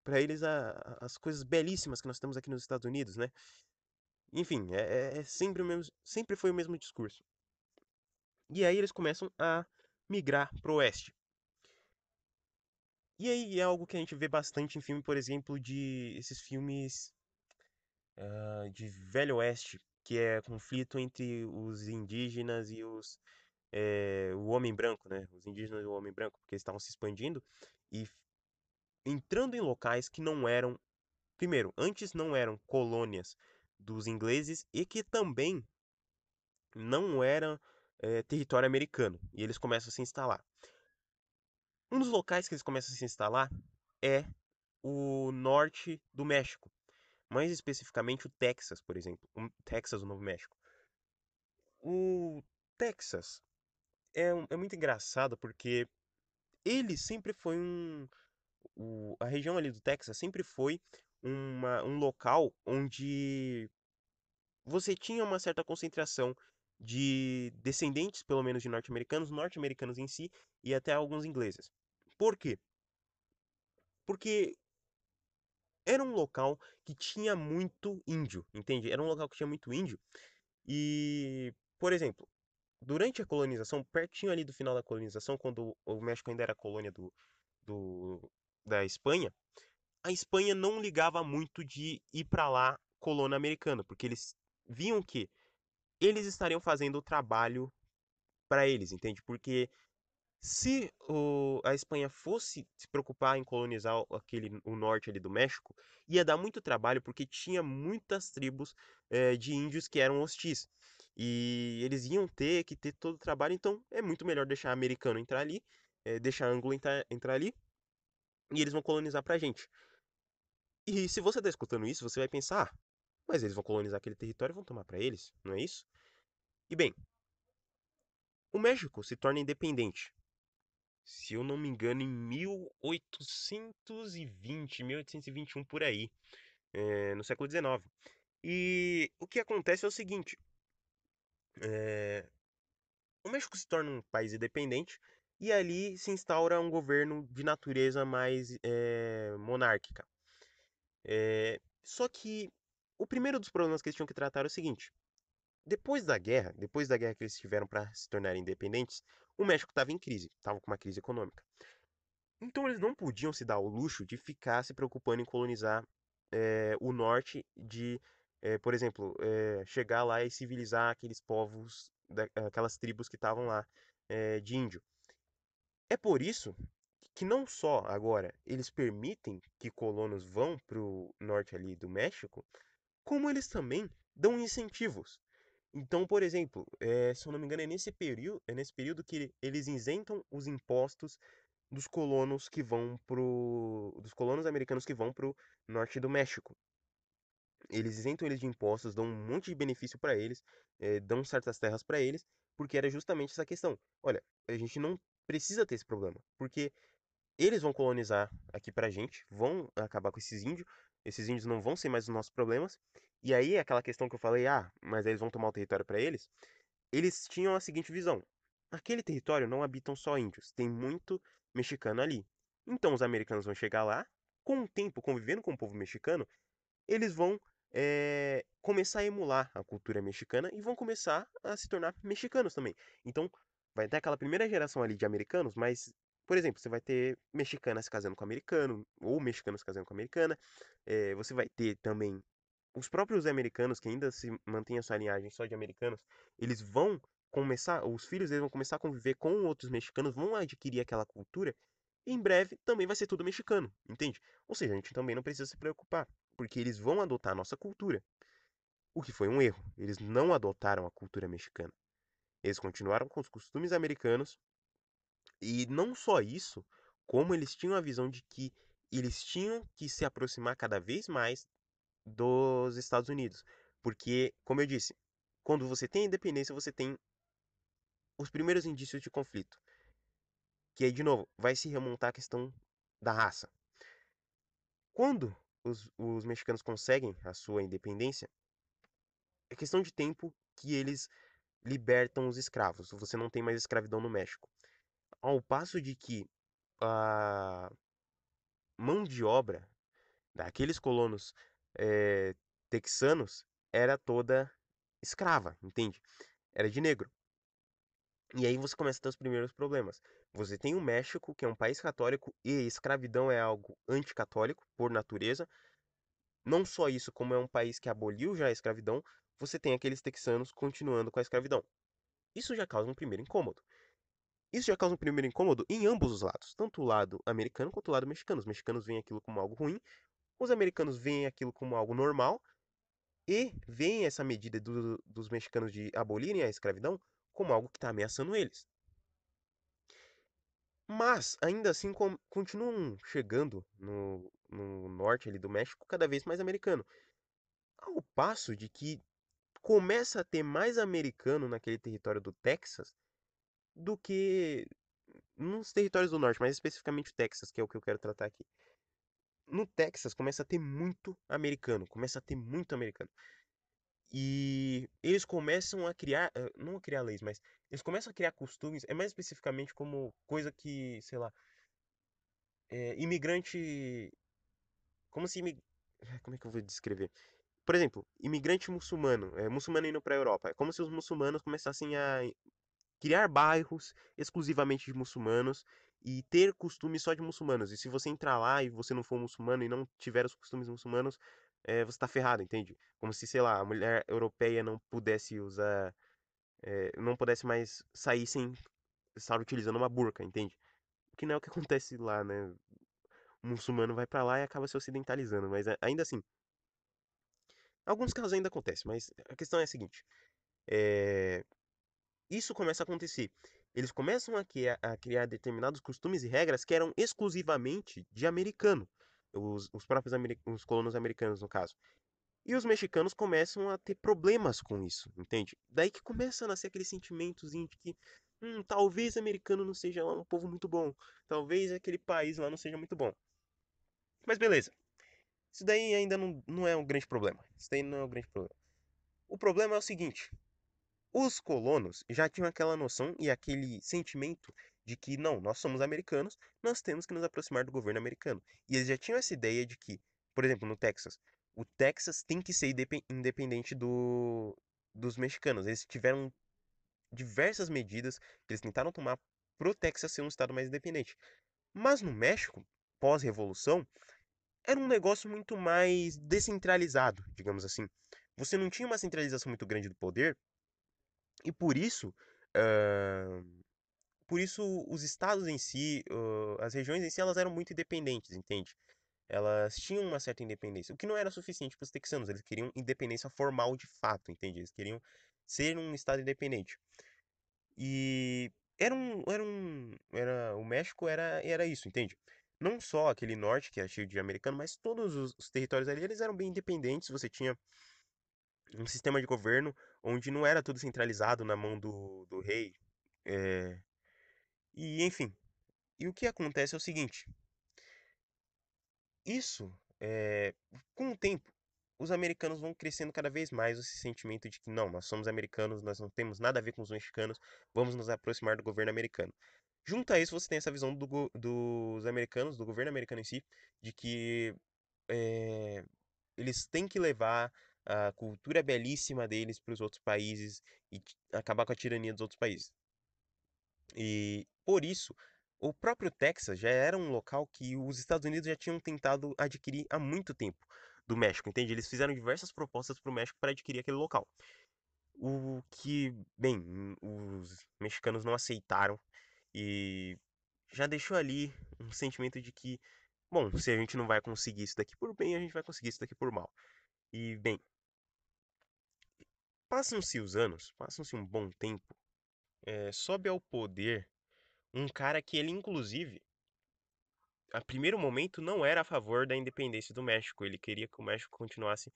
para eles a, as coisas belíssimas que nós temos aqui nos Estados Unidos, né? Enfim, é, é, é sempre, o mesmo, sempre foi o mesmo discurso. E aí eles começam a migrar pro oeste. E aí é algo que a gente vê bastante em filme, por exemplo, de esses filmes uh, de Velho Oeste, que é conflito entre os indígenas e os é, o homem branco, né? Os indígenas e o homem branco, porque eles estavam se expandindo e entrando em locais que não eram, primeiro, antes não eram colônias dos ingleses e que também não eram é, território americano. E eles começam a se instalar. Um dos locais que eles começam a se instalar é o norte do México, mais especificamente o Texas, por exemplo, o Texas, o Novo México. O Texas é, é muito engraçado porque ele sempre foi um, o, a região ali do Texas sempre foi uma, um local onde você tinha uma certa concentração de descendentes, pelo menos de norte-americanos, norte-americanos em si e até alguns ingleses. Por quê? Porque era um local que tinha muito índio, entende? Era um local que tinha muito índio. E, por exemplo, durante a colonização, pertinho ali do final da colonização, quando o México ainda era colônia do, do, da Espanha, a Espanha não ligava muito de ir para lá colônia americana, porque eles viam que eles estariam fazendo o trabalho para eles, entende? Porque se o, a Espanha fosse se preocupar em colonizar aquele, o norte ali do México, ia dar muito trabalho porque tinha muitas tribos é, de índios que eram hostis. E eles iam ter que ter todo o trabalho, então é muito melhor deixar americano entrar ali, é, deixar anglo entrar, entrar ali, e eles vão colonizar pra gente. E se você tá escutando isso, você vai pensar, ah, mas eles vão colonizar aquele território e vão tomar para eles, não é isso? E bem, o México se torna independente. Se eu não me engano, em 1820, 1821 por aí, é, no século XIX. E o que acontece é o seguinte: é, o México se torna um país independente e ali se instaura um governo de natureza mais é, monárquica. É, só que o primeiro dos problemas que eles tinham que tratar era o seguinte: depois da guerra, depois da guerra que eles tiveram para se tornarem independentes, o México estava em crise, estava com uma crise econômica. Então eles não podiam se dar o luxo de ficar se preocupando em colonizar é, o norte, de, é, por exemplo, é, chegar lá e civilizar aqueles povos, aquelas tribos que estavam lá de índio. É por isso que não só agora eles permitem que colonos vão para o norte ali do México, como eles também dão incentivos. Então, por exemplo, é, se eu não me engano, é nesse período, é nesse período que eles isentam os impostos dos colonos que vão pro, dos colonos americanos que vão para o norte do México. Eles isentam eles de impostos, dão um monte de benefício para eles, é, dão certas terras para eles, porque era justamente essa questão. Olha, a gente não precisa ter esse problema, porque eles vão colonizar aqui pra gente, vão acabar com esses índios, esses índios não vão ser mais os nossos problemas. E aí, aquela questão que eu falei, ah, mas eles vão tomar o território para eles, eles tinham a seguinte visão: aquele território não habitam só índios, tem muito mexicano ali. Então os americanos vão chegar lá, com o tempo convivendo com o povo mexicano, eles vão é, começar a emular a cultura mexicana e vão começar a se tornar mexicanos também. Então vai ter aquela primeira geração ali de americanos, mas por exemplo, você vai ter mexicana se casando com americano, ou mexicano se casando com americana. É, você vai ter também os próprios americanos que ainda se mantêm a sua linhagem só de americanos. Eles vão começar, os filhos deles vão começar a conviver com outros mexicanos, vão adquirir aquela cultura. E em breve também vai ser tudo mexicano, entende? Ou seja, a gente também não precisa se preocupar, porque eles vão adotar a nossa cultura. O que foi um erro. Eles não adotaram a cultura mexicana. Eles continuaram com os costumes americanos e não só isso, como eles tinham a visão de que eles tinham que se aproximar cada vez mais dos Estados Unidos. Porque, como eu disse, quando você tem independência, você tem os primeiros indícios de conflito. Que aí, de novo, vai se remontar a questão da raça. Quando os, os mexicanos conseguem a sua independência, é questão de tempo que eles libertam os escravos. Você não tem mais escravidão no México. Ao passo de que a mão de obra daqueles colonos é, texanos era toda escrava, entende? Era de negro. E aí você começa a ter os primeiros problemas. Você tem o México, que é um país católico, e escravidão é algo anticatólico, por natureza. Não só isso, como é um país que aboliu já a escravidão, você tem aqueles texanos continuando com a escravidão. Isso já causa um primeiro incômodo. Isso já causa um primeiro incômodo em ambos os lados, tanto o lado americano quanto o lado mexicano. Os mexicanos veem aquilo como algo ruim, os americanos veem aquilo como algo normal e veem essa medida do, dos mexicanos de abolirem a escravidão como algo que está ameaçando eles. Mas, ainda assim, continuam chegando no, no norte ali do México cada vez mais americano. Ao passo de que começa a ter mais americano naquele território do Texas do que nos territórios do norte, mais especificamente o Texas, que é o que eu quero tratar aqui. No Texas começa a ter muito americano, começa a ter muito americano. E eles começam a criar, eh, não a criar leis, mas eles começam a criar costumes, é mais especificamente como coisa que, sei lá, é, imigrante. Como se. [laughs] Como é que eu vou descrever? Por exemplo, imigrante muçulmano, é, muçulmano indo para a Europa. É como se os muçulmanos começassem a criar bairros exclusivamente de muçulmanos e ter costumes só de muçulmanos. E se você entrar lá e você não for muçulmano e não tiver os costumes muçulmanos, é, você está ferrado, entende? Como se, sei lá, a mulher europeia não pudesse usar. É, não pudesse mais sair sem estar utilizando uma burca, entende? Que não é o que [laughs] acontece lá, né? O muçulmano vai para lá e acaba se ocidentalizando, mas ainda assim. Alguns casos ainda acontece, mas a questão é a seguinte. É, isso começa a acontecer. eles começam a criar, a criar determinados costumes e regras que eram exclusivamente de americano, os, os próprios os colonos americanos, no caso. E os mexicanos começam a ter problemas com isso, entende? Daí que começa a nascer aquele sentimentozinho de que hum, talvez americano não seja um povo muito bom, talvez aquele país lá não seja muito bom. Mas beleza. Isso daí ainda não, não é um grande problema. Isso daí não é um grande problema. O problema é o seguinte: os colonos já tinham aquela noção e aquele sentimento de que não, nós somos americanos, nós temos que nos aproximar do governo americano. E eles já tinham essa ideia de que, por exemplo, no Texas, o Texas tem que ser independente do, dos mexicanos. Eles tiveram diversas medidas que eles tentaram tomar para o Texas ser um estado mais independente. Mas no México, pós-revolução, era um negócio muito mais descentralizado, digamos assim. Você não tinha uma centralização muito grande do poder e por isso, uh, por isso os estados em si, uh, as regiões em si, elas eram muito independentes, entende? Elas tinham uma certa independência, o que não era suficiente para os texanos. Eles queriam independência formal de fato, entende? Eles queriam ser um estado independente. E era um, era um, era o México era, era isso, entende? Não só aquele norte que é cheio de americano, mas todos os, os territórios ali eles eram bem independentes. Você tinha um sistema de governo onde não era tudo centralizado na mão do, do rei. É... E, enfim. E o que acontece é o seguinte: isso, é... com o tempo, os americanos vão crescendo cada vez mais esse sentimento de que não, nós somos americanos, nós não temos nada a ver com os mexicanos, vamos nos aproximar do governo americano. Junto a isso, você tem essa visão do, dos americanos, do governo americano em si, de que é, eles têm que levar a cultura belíssima deles para os outros países e acabar com a tirania dos outros países. E por isso, o próprio Texas já era um local que os Estados Unidos já tinham tentado adquirir há muito tempo do México, entende? Eles fizeram diversas propostas para o México para adquirir aquele local. O que, bem, os mexicanos não aceitaram e já deixou ali um sentimento de que, bom, se a gente não vai conseguir isso daqui por bem, a gente vai conseguir isso daqui por mal. E, bem, passam-se os anos, passam-se um bom tempo, é, sobe ao poder um cara que ele, inclusive, a primeiro momento não era a favor da independência do México. Ele queria que o México continuasse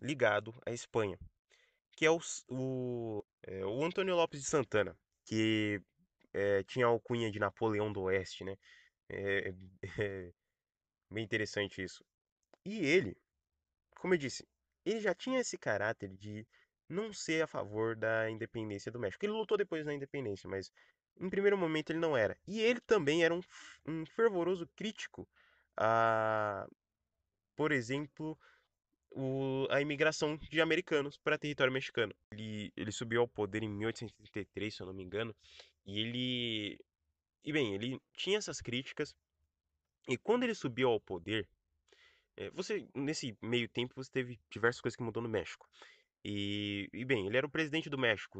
ligado à Espanha, que é o, o, é, o Antônio Lopes de Santana, que é, tinha a alcunha de Napoleão do Oeste, né? É, é, [laughs] bem interessante isso. E ele, como eu disse, ele já tinha esse caráter de não ser a favor da independência do México. Ele lutou depois na independência, mas em primeiro momento ele não era. E ele também era um, um fervoroso crítico a, por exemplo, o, a imigração de americanos para território mexicano. Ele, ele subiu ao poder em 1833, se eu não me engano, e ele. E bem, ele tinha essas críticas, e quando ele subiu ao poder, é, você nesse meio tempo você teve diversas coisas que mudou no México. E, e bem, ele era o presidente do México,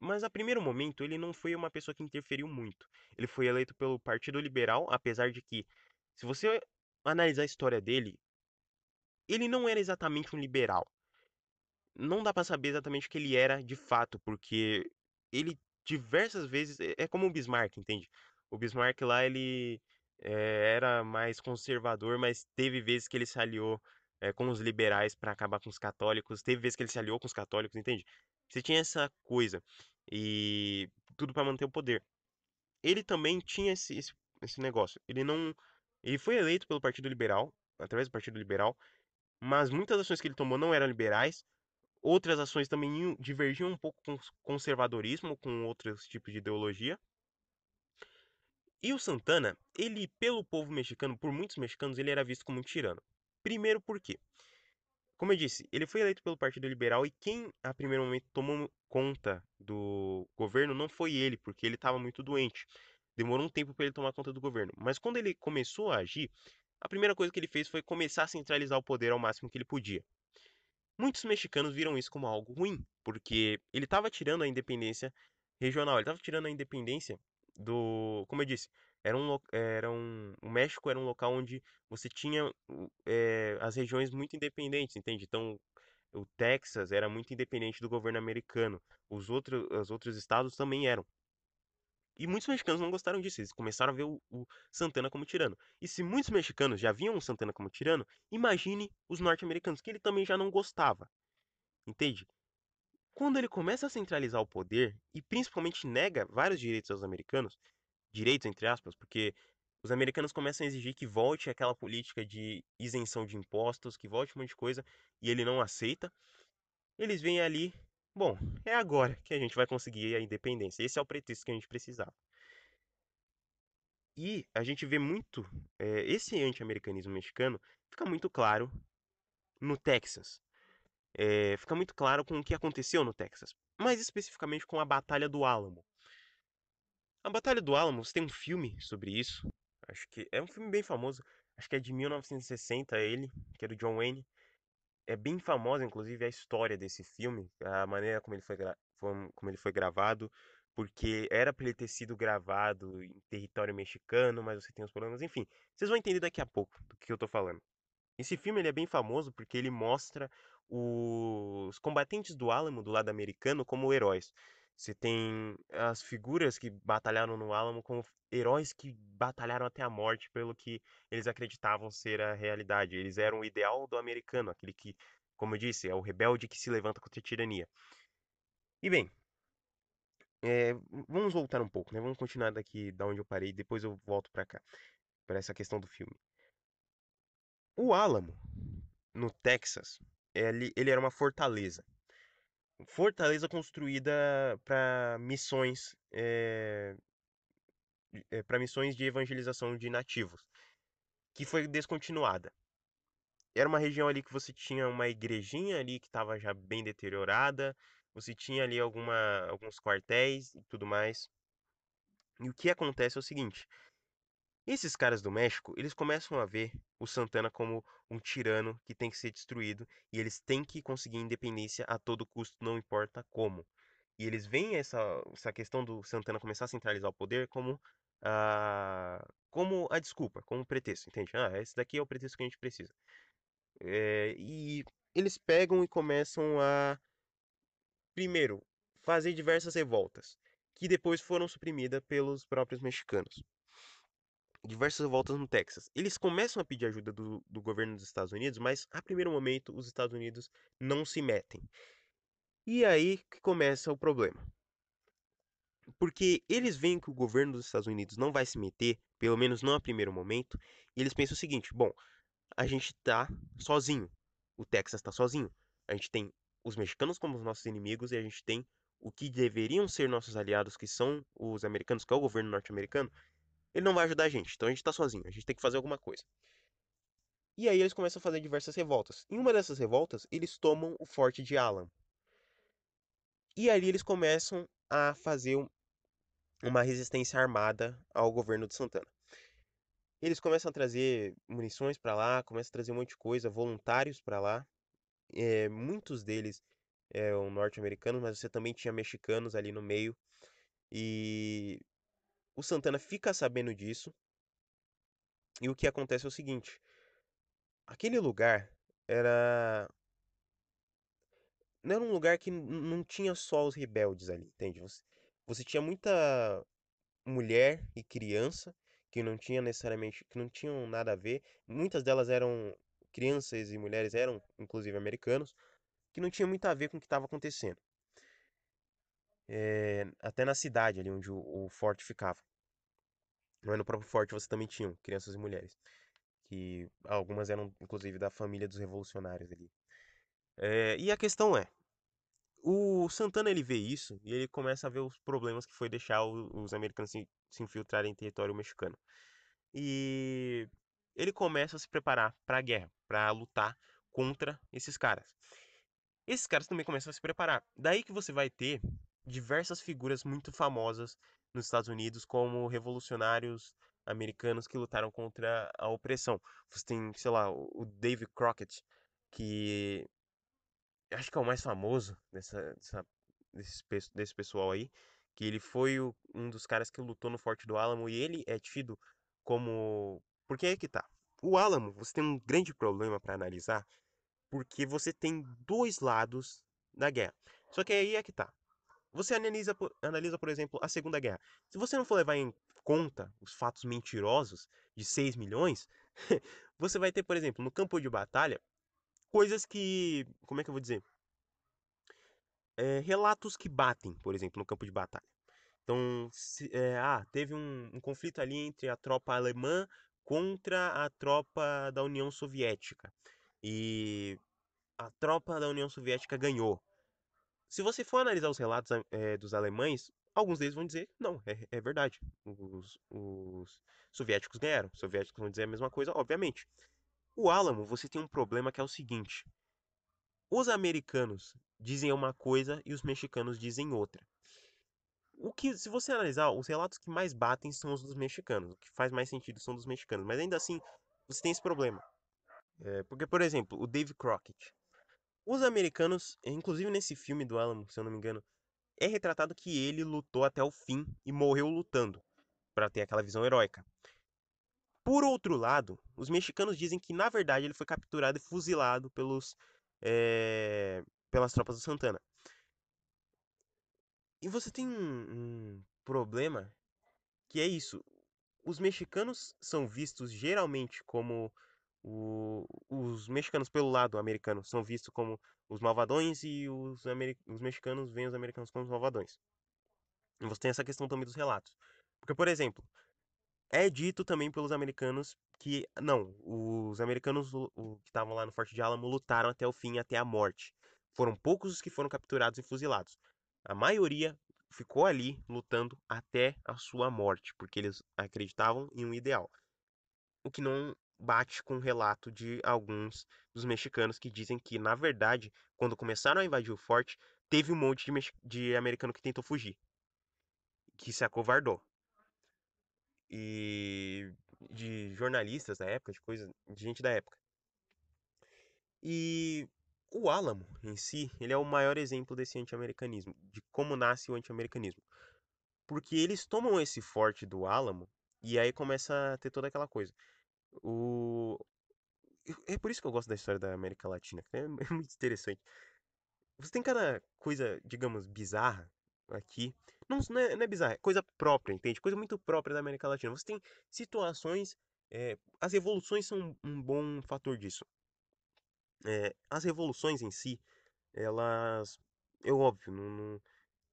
mas a primeiro momento ele não foi uma pessoa que interferiu muito. Ele foi eleito pelo Partido Liberal, apesar de que, se você analisar a história dele, ele não era exatamente um liberal. Não dá para saber exatamente o que ele era de fato, porque ele diversas vezes é, é como o Bismarck, entende? O Bismarck lá ele é, era mais conservador, mas teve vezes que ele se aliou é, com os liberais para acabar com os católicos, teve vezes que ele se aliou com os católicos, entende? Você tinha essa coisa e tudo para manter o poder. Ele também tinha esse, esse, esse negócio. Ele não, ele foi eleito pelo Partido Liberal, através do Partido Liberal, mas muitas ações que ele tomou não eram liberais. Outras ações também divergiam um pouco com conservadorismo, com outros tipos de ideologia. E o Santana, ele, pelo povo mexicano, por muitos mexicanos, ele era visto como um tirano. Primeiro por quê? Como eu disse, ele foi eleito pelo Partido Liberal e quem, a primeiro momento, tomou conta do governo não foi ele, porque ele estava muito doente. Demorou um tempo para ele tomar conta do governo. Mas quando ele começou a agir, a primeira coisa que ele fez foi começar a centralizar o poder ao máximo que ele podia. Muitos mexicanos viram isso como algo ruim, porque ele estava tirando a independência regional, ele estava tirando a independência do. Como eu disse, era um, era um, o México era um local onde você tinha é, as regiões muito independentes, entende? Então, o Texas era muito independente do governo americano, os outros, os outros estados também eram. E muitos mexicanos não gostaram disso, eles começaram a ver o, o Santana como tirano. E se muitos mexicanos já viam o Santana como tirano, imagine os norte-americanos, que ele também já não gostava. Entende? Quando ele começa a centralizar o poder e principalmente nega vários direitos aos americanos, direitos entre aspas, porque os americanos começam a exigir que volte aquela política de isenção de impostos, que volte um monte de coisa, e ele não aceita. Eles vêm ali, bom, é agora que a gente vai conseguir a independência. Esse é o pretexto que a gente precisava. E a gente vê muito é, esse anti-americanismo mexicano fica muito claro no Texas. É, fica muito claro com o que aconteceu no Texas, mais especificamente com a Batalha do Álamo. A Batalha do Álamo, você tem um filme sobre isso, Acho que é um filme bem famoso. Acho que é de 1960 ele, que é do John Wayne. É bem famosa, inclusive, a história desse filme, a maneira como ele foi, como ele foi gravado, porque era para ele ter sido gravado em território mexicano, mas você tem os problemas. Enfim, vocês vão entender daqui a pouco do que eu tô falando. Esse filme ele é bem famoso porque ele mostra os combatentes do Álamo do lado americano como heróis. Você tem as figuras que batalharam no Álamo como heróis que batalharam até a morte pelo que eles acreditavam ser a realidade. Eles eram o ideal do americano, aquele que, como eu disse, é o rebelde que se levanta contra a tirania. E bem, é, vamos voltar um pouco, né? Vamos continuar daqui da onde eu parei, depois eu volto para cá, para essa questão do filme. O Álamo, no Texas, ele, ele era uma fortaleza fortaleza construída para missões é, é, para missões de evangelização de nativos, que foi descontinuada. Era uma região ali que você tinha uma igrejinha ali que estava já bem deteriorada, você tinha ali alguma, alguns quartéis e tudo mais. E o que acontece é o seguinte: esses caras do México, eles começam a ver o Santana como um tirano que tem que ser destruído e eles têm que conseguir independência a todo custo, não importa como. E eles veem essa, essa questão do Santana começar a centralizar o poder como a, como a desculpa, como pretexto, entende? Ah, esse daqui é o pretexto que a gente precisa. É, e eles pegam e começam a, primeiro, fazer diversas revoltas, que depois foram suprimidas pelos próprios mexicanos diversas revoltas no Texas. Eles começam a pedir ajuda do, do governo dos Estados Unidos, mas a primeiro momento os Estados Unidos não se metem. E aí que começa o problema. Porque eles veem que o governo dos Estados Unidos não vai se meter, pelo menos não a primeiro momento, e eles pensam o seguinte: bom, a gente tá sozinho, o Texas está sozinho. A gente tem os mexicanos como os nossos inimigos e a gente tem o que deveriam ser nossos aliados, que são os americanos, que é o governo norte-americano, ele não vai ajudar a gente. Então a gente tá sozinho, a gente tem que fazer alguma coisa. E aí eles começam a fazer diversas revoltas. Em uma dessas revoltas, eles tomam o forte de Alan. E ali eles começam a fazer um, uma resistência armada ao governo de Santana. Eles começam a trazer munições para lá, começam a trazer um monte de coisa, voluntários para lá. É, muitos deles eram norte-americanos, mas você também tinha mexicanos ali no meio. E o Santana fica sabendo disso. E o que acontece é o seguinte: aquele lugar era. Não era um lugar que não tinha só os rebeldes ali, entende? Você, você tinha muita mulher e criança que não tinha necessariamente, que não tinham nada a ver. Muitas delas eram crianças e mulheres eram inclusive americanos, que não tinha muito a ver com o que estava acontecendo. É, até na cidade ali onde o, o forte ficava. Mas no próprio forte você também tinha crianças e mulheres. Que algumas eram, inclusive, da família dos revolucionários ali. É, e a questão é, o Santana ele vê isso e ele começa a ver os problemas que foi deixar os americanos se, se infiltrarem em território mexicano. E ele começa a se preparar para a guerra, para lutar contra esses caras. Esses caras também começam a se preparar. Daí que você vai ter diversas figuras muito famosas nos Estados Unidos como revolucionários americanos que lutaram contra a opressão. Você tem, sei lá, o David Crockett, que acho que é o mais famoso dessa, dessa desse, desse pessoal aí, que ele foi o, um dos caras que lutou no Forte do Álamo e ele é tido como. Porque é que tá. O Álamo, você tem um grande problema para analisar, porque você tem dois lados da guerra. Só que aí é que tá. Você analisa, analisa, por exemplo, a Segunda Guerra. Se você não for levar em conta os fatos mentirosos de 6 milhões, [laughs] você vai ter, por exemplo, no campo de batalha, coisas que. Como é que eu vou dizer? É, relatos que batem, por exemplo, no campo de batalha. Então, se, é, ah, teve um, um conflito ali entre a tropa alemã contra a tropa da União Soviética. E a tropa da União Soviética ganhou. Se você for analisar os relatos é, dos alemães, alguns deles vão dizer não, é, é verdade. Os, os, soviéticos ganharam. Os soviéticos vão dizer a mesma coisa, obviamente. O Álamo, você tem um problema que é o seguinte: os americanos dizem uma coisa e os mexicanos dizem outra. O que, se você analisar, os relatos que mais batem são os dos mexicanos. O que faz mais sentido são dos mexicanos. Mas ainda assim, você tem esse problema. É, porque, por exemplo, o Dave Crockett. Os americanos, inclusive nesse filme do Alamo, se eu não me engano, é retratado que ele lutou até o fim e morreu lutando, para ter aquela visão heróica. Por outro lado, os mexicanos dizem que na verdade ele foi capturado e fuzilado pelos é, pelas tropas do Santana. E você tem um, um problema que é isso. Os mexicanos são vistos geralmente como o, os mexicanos pelo lado americano são vistos como os malvadões e os, os mexicanos veem os americanos como os malvadões. E você tem essa questão também dos relatos. Porque, por exemplo, é dito também pelos americanos que, não, os americanos o, que estavam lá no Forte de Alamo lutaram até o fim, até a morte. Foram poucos os que foram capturados e fuzilados. A maioria ficou ali lutando até a sua morte, porque eles acreditavam em um ideal. O que não bate com o relato de alguns dos mexicanos que dizem que, na verdade, quando começaram a invadir o forte, teve um monte de, de americano que tentou fugir, que se acovardou. E de jornalistas da época, de coisa, de gente da época. E o Álamo em si, ele é o maior exemplo desse anti-americanismo, de como nasce o anti-americanismo. Porque eles tomam esse forte do Álamo e aí começa a ter toda aquela coisa. O... É por isso que eu gosto da história da América Latina, é, [laughs] é muito interessante. Você tem cada coisa, digamos, bizarra aqui. Não, não, é, não é bizarra, é coisa própria, entende? Coisa muito própria da América Latina. Você tem situações. É, as revoluções são um bom fator disso. É, as revoluções em si, elas. Eu, óbvio, não, não,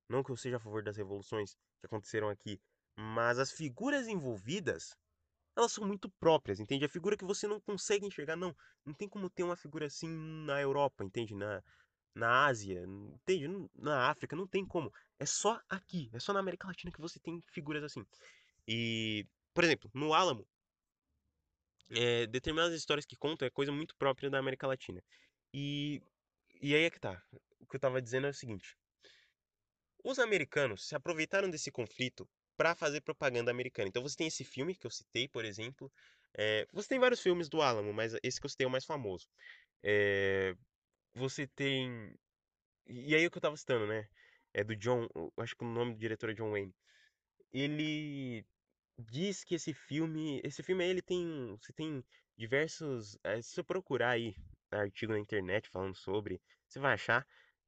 não que eu seja a favor das revoluções que aconteceram aqui, mas as figuras envolvidas elas são muito próprias, entende? A figura que você não consegue enxergar, não. Não tem como ter uma figura assim na Europa, entende? Na, na Ásia, entende? Na África, não tem como. É só aqui, é só na América Latina que você tem figuras assim. E, por exemplo, no Álamo, é, determinadas histórias que contam é coisa muito própria da América Latina. E, e aí é que tá. O que eu tava dizendo é o seguinte. Os americanos se aproveitaram desse conflito para fazer propaganda americana. Então você tem esse filme que eu citei, por exemplo. É, você tem vários filmes do Alamo, mas esse que eu citei é o mais famoso. É, você tem. E aí o que eu tava citando, né? É do John. Acho que o nome do diretor é John Wayne. Ele diz que esse filme. Esse filme aí ele tem. Você tem diversos. É, se você procurar aí artigo na internet falando sobre, você vai achar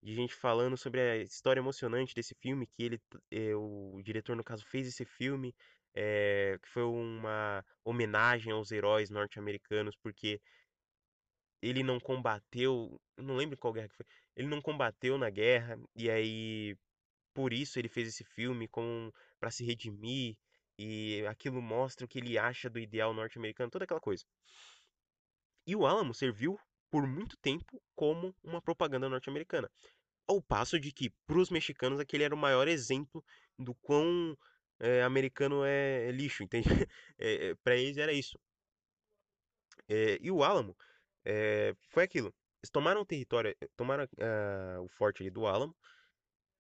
de gente falando sobre a história emocionante desse filme, que ele, é, o diretor, no caso, fez esse filme, é, que foi uma homenagem aos heróis norte-americanos, porque ele não combateu, não lembro qual guerra que foi, ele não combateu na guerra, e aí, por isso ele fez esse filme com para se redimir, e aquilo mostra o que ele acha do ideal norte-americano, toda aquela coisa. E o Alamo serviu por muito tempo como uma propaganda norte-americana. Ao passo de que, para os mexicanos, aquele era o maior exemplo do quão é, americano é, é, lixo, entende? [laughs] É, para eles era isso. e o Álamo foi aquilo. Eles tomaram o território, tomaram uh, o forte ali do Álamo,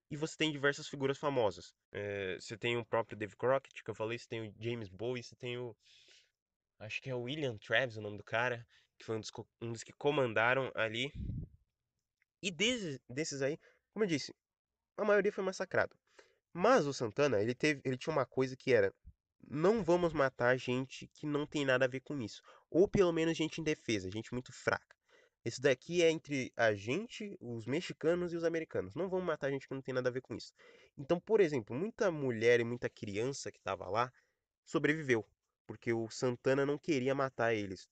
e você tem diversas figuras famosas. você tem o próprio Dave Crockett, que eu falei, você tem o James Bowie, você tem o. Acho que é o William Travis o nome do cara que foi um dos, um dos que comandaram ali. E desses, desses aí, como eu disse, a maioria foi massacrado. Mas o Santana, ele, teve, ele tinha uma coisa que era: não vamos matar gente que não tem nada a ver com isso. Ou pelo menos gente indefesa, gente muito fraca. Esse daqui é entre a gente, os mexicanos e os americanos. Não vamos matar gente que não tem nada a ver com isso. Então, por exemplo, muita mulher e muita criança que estava lá sobreviveu, porque o Santana não queria matar eles.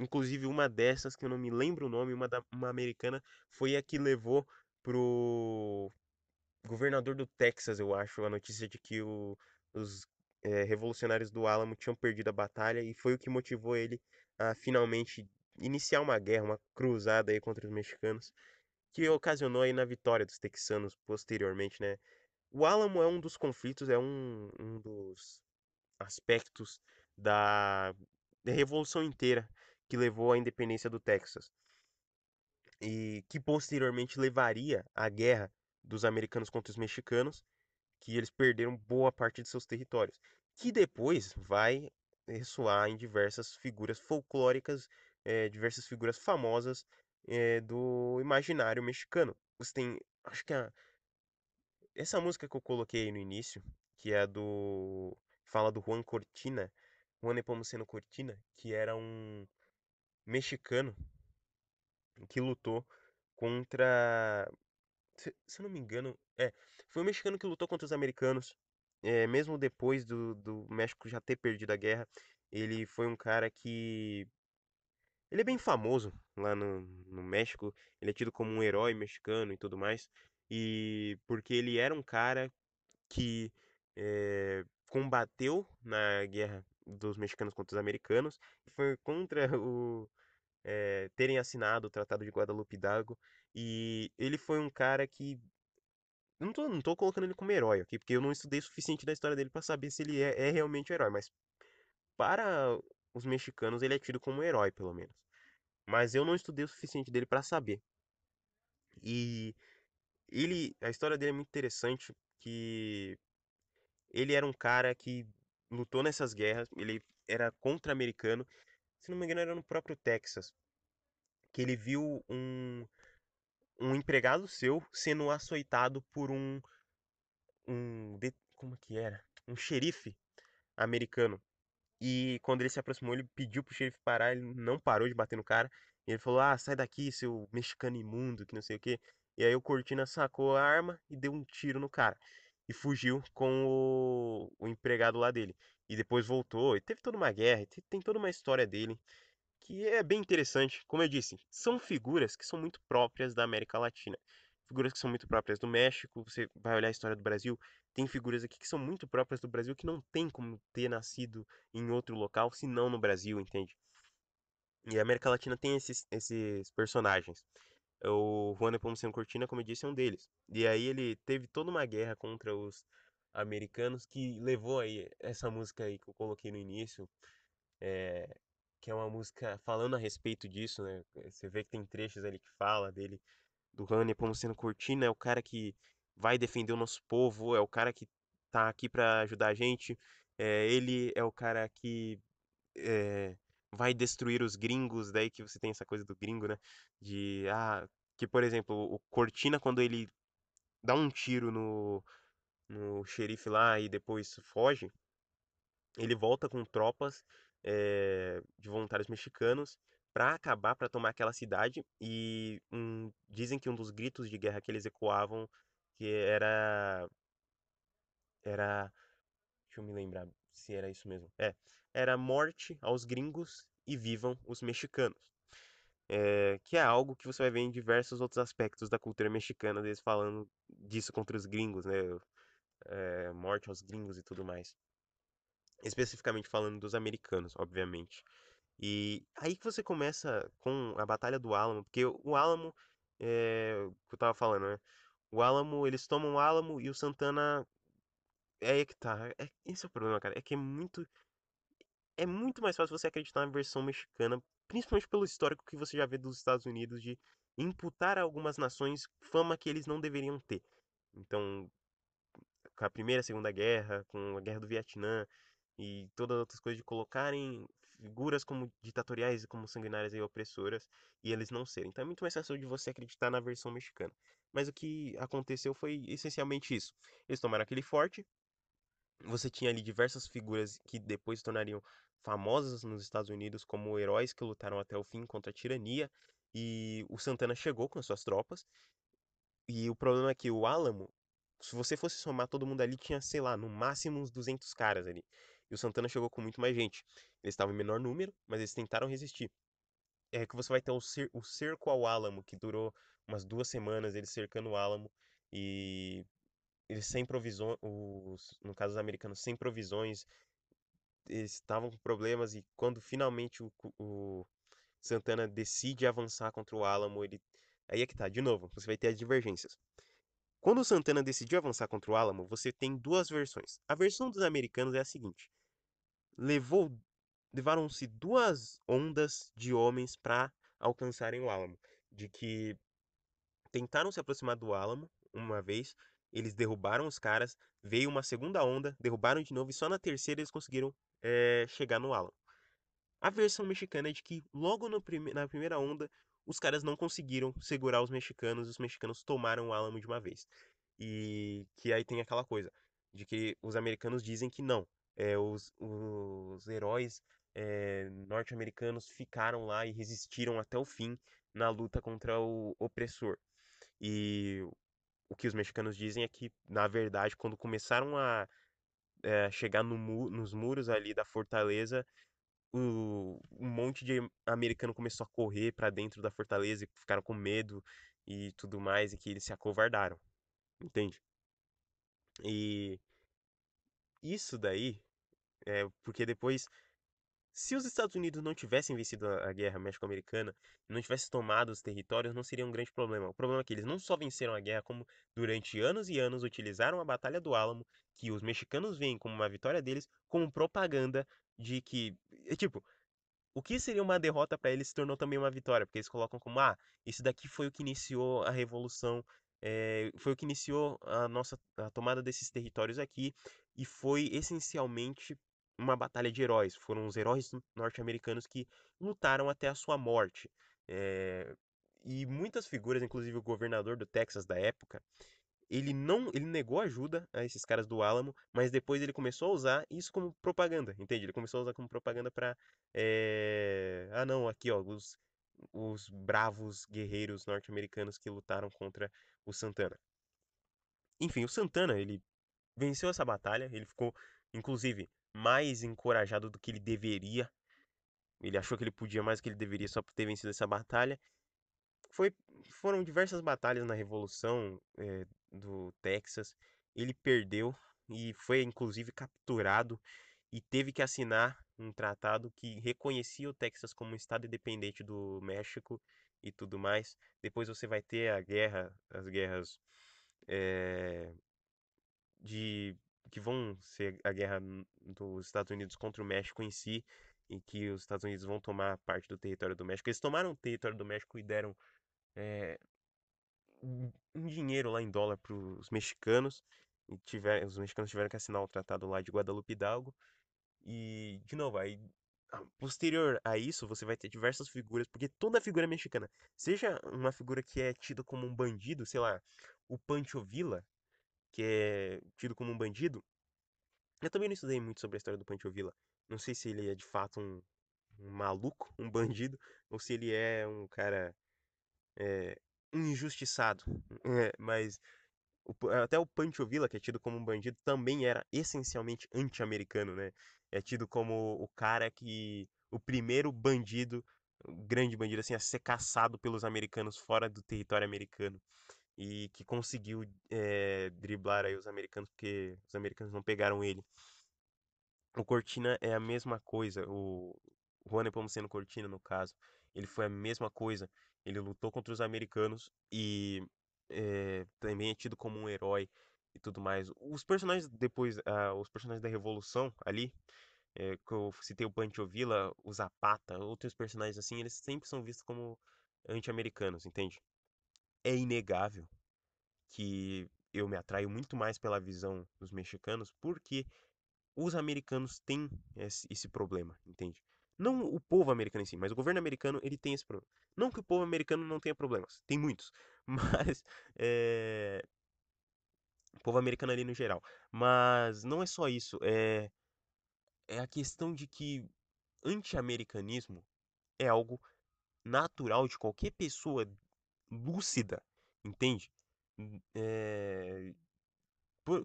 Inclusive, uma dessas, que eu não me lembro o nome, uma, da, uma americana, foi a que levou pro governador do Texas, eu acho, a notícia de que o, os é, revolucionários do Álamo tinham perdido a batalha e foi o que motivou ele a finalmente iniciar uma guerra, uma cruzada aí contra os mexicanos, que ocasionou aí na vitória dos texanos posteriormente, né? O Álamo é um dos conflitos, é um, um dos aspectos da, da revolução inteira que levou à independência do Texas e que posteriormente levaria à guerra dos americanos contra os mexicanos, que eles perderam boa parte de seus territórios, que depois vai ressoar em diversas figuras folclóricas, é, diversas figuras famosas é, do imaginário mexicano. Você tem, acho que a, essa música que eu coloquei no início, que é do fala do Juan Cortina, Juan Nepomuceno Cortina, que era um mexicano que lutou contra se, se eu não me engano, é, foi um mexicano que lutou contra os americanos, é, mesmo depois do, do México já ter perdido a guerra, ele foi um cara que ele é bem famoso lá no, no México, ele é tido como um herói mexicano e tudo mais, e porque ele era um cara que é, combateu na guerra dos mexicanos contra os americanos, foi contra [laughs] o, é, terem assinado o Tratado de Guadalupe Hidalgo. E ele foi um cara que. Não tô, não tô colocando ele como herói aqui, porque eu não estudei o suficiente da história dele para saber se ele é, é realmente um herói. Mas para os mexicanos ele é tido como um herói, pelo menos. Mas eu não estudei o suficiente dele para saber. E ele, a história dele é muito interessante, que ele era um cara que lutou nessas guerras, ele era contra-americano se não me engano, era no próprio Texas, que ele viu um, um empregado seu sendo açoitado por um, um como que era? Um xerife americano. E quando ele se aproximou, ele pediu pro xerife parar, ele não parou de bater no cara. ele falou: "Ah, sai daqui, seu mexicano imundo, que não sei o quê". E aí o Cortina sacou a arma e deu um tiro no cara e fugiu com o, o empregado lá dele. E depois voltou, e teve toda uma guerra, tem toda uma história dele que é bem interessante. Como eu disse, são figuras que são muito próprias da América Latina. Figuras que são muito próprias do México, você vai olhar a história do Brasil, tem figuras aqui que são muito próprias do Brasil que não tem como ter nascido em outro local, senão no Brasil, entende? E a América Latina tem esses, esses personagens. O Juan Nepomuceno Cortina, como eu disse, é um deles. E aí ele teve toda uma guerra contra os americanos que levou aí essa música aí que eu coloquei no início, é, que é uma música falando a respeito disso, né? Você vê que tem trechos ali que fala dele, do Juan Nepomuceno Cortina, é o cara que vai defender o nosso povo, é o cara que tá aqui para ajudar a gente, é, ele é o cara que é, vai destruir os gringos, daí que você tem essa coisa do gringo, né? De, ah, que por exemplo, o Cortina quando ele dá um tiro no, no xerife lá e depois foge, ele volta com tropas é, de voluntários mexicanos para acabar, para tomar aquela cidade e um, dizem que um dos gritos de guerra que eles ecoavam que era era deixa eu me lembrar se era isso mesmo. É, era morte aos gringos e vivam os mexicanos. É, que é algo que você vai ver em diversos outros aspectos da cultura mexicana, deles falando disso contra os gringos, né? É, morte aos gringos e tudo mais. Especificamente falando dos americanos, obviamente. E aí que você começa com a Batalha do Álamo, porque o Álamo, é, que eu tava falando, né? O Álamo, eles tomam o Álamo e o Santana é aí que tá. É, esse é o problema, cara. É que é muito. É muito mais fácil você acreditar na versão mexicana, principalmente pelo histórico que você já vê dos Estados Unidos de imputar a algumas nações fama que eles não deveriam ter. Então, com a Primeira e Segunda Guerra, com a Guerra do Vietnã e todas as outras coisas de colocarem figuras como ditatoriais e como sanguinárias e opressoras e eles não serem. Então é muito mais fácil de você acreditar na versão mexicana. Mas o que aconteceu foi essencialmente isso. Eles tomaram aquele forte, você tinha ali diversas figuras que depois se tornariam famosas nos Estados Unidos como heróis que lutaram até o fim contra a tirania. e o Santana chegou com as suas tropas. E o problema é que o Álamo, se você fosse somar todo mundo ali, tinha, sei lá, no máximo uns 200 caras ali. E o Santana chegou com muito mais gente. Eles estavam em menor número, mas eles tentaram resistir. É que você vai ter o, cer o cerco ao Álamo, que durou umas duas semanas, eles cercando o Álamo. E eles sem provisões, os, no caso dos americanos, sem provisões, eles estavam com problemas e quando finalmente o, o Santana decide avançar contra o Álamo, ele aí é que tá, de novo, você vai ter as divergências. Quando Santana decidiu avançar contra o Álamo, você tem duas versões. A versão dos americanos é a seguinte: levou levaram-se duas ondas de homens para alcançarem o Álamo, de que tentaram se aproximar do Álamo uma vez, eles derrubaram os caras, veio uma segunda onda, derrubaram de novo e só na terceira eles conseguiram é, chegar no Álamo. A versão mexicana é de que logo prime na primeira onda os caras não conseguiram segurar os mexicanos, os mexicanos tomaram o Álamo de uma vez. E que aí tem aquela coisa de que os americanos dizem que não, é, os, os heróis é, norte-americanos ficaram lá e resistiram até o fim na luta contra o opressor. E o que os mexicanos dizem é que, na verdade, quando começaram a é, chegar no mu nos muros ali da fortaleza, o, um monte de americano começou a correr para dentro da fortaleza e ficaram com medo e tudo mais, e que eles se acovardaram, entende? E isso daí é porque depois se os Estados Unidos não tivessem vencido a guerra México-Americana não tivessem tomado os territórios, não seria um grande problema. O problema é que eles não só venceram a guerra, como durante anos e anos utilizaram a Batalha do Álamo, que os mexicanos veem como uma vitória deles, como propaganda de que. É tipo, o que seria uma derrota para eles se tornou também uma vitória, porque eles colocam como, ah, isso daqui foi o que iniciou a revolução, é, foi o que iniciou a nossa a tomada desses territórios aqui, e foi essencialmente uma batalha de heróis. Foram os heróis norte-americanos que lutaram até a sua morte. É... E muitas figuras, inclusive o governador do Texas da época, ele não, ele negou ajuda a esses caras do Álamo, mas depois ele começou a usar isso como propaganda, entende? Ele começou a usar como propaganda para, é... ah não, aqui ó, os, os bravos guerreiros norte-americanos que lutaram contra o Santana. Enfim, o Santana ele venceu essa batalha, ele ficou, inclusive, mais encorajado do que ele deveria. Ele achou que ele podia mais do que ele deveria só por ter vencido essa batalha. Foi, foram diversas batalhas na Revolução é, do Texas. Ele perdeu e foi inclusive capturado e teve que assinar um tratado que reconhecia o Texas como um estado independente do México e tudo mais. Depois você vai ter a guerra, as guerras é, de que vão ser a guerra dos Estados Unidos contra o México em si, em que os Estados Unidos vão tomar parte do território do México. Eles tomaram o território do México e deram é, um dinheiro lá em dólar para os mexicanos. E tiver, os mexicanos tiveram que assinar o tratado lá de Guadalupe Hidalgo. E, de novo, aí, posterior a isso, você vai ter diversas figuras, porque toda figura é mexicana, seja uma figura que é tida como um bandido, sei lá, o Pancho Villa, que é tido como um bandido. Eu também não estudei muito sobre a história do Pancho Villa. Não sei se ele é de fato um, um maluco, um bandido, ou se ele é um cara é, injustiçado. É, mas o, até o Pancho Villa, que é tido como um bandido, também era essencialmente anti-americano, né? É tido como o cara que o primeiro bandido, grande bandido assim a ser caçado pelos americanos fora do território americano e que conseguiu é, driblar aí os americanos, porque os americanos não pegaram ele. O Cortina é a mesma coisa, o Juan Nepomuceno Cortina, no caso, ele foi a mesma coisa. Ele lutou contra os americanos e é, também é tido como um herói e tudo mais. Os personagens depois, uh, os personagens da Revolução ali, é, que eu citei o Pancho Villa, o Zapata, outros personagens assim, eles sempre são vistos como anti-americanos, entende? é inegável que eu me atraio muito mais pela visão dos mexicanos porque os americanos têm esse, esse, problema, entende? Não o povo americano em si, mas o governo americano ele tem esse problema. Não que o povo americano não tenha problemas, tem muitos, [laughs] mas é... o povo americano ali no geral. Mas não é só isso, é é a questão de que anti-americanismo é algo natural de qualquer pessoa lúcida, entende? É...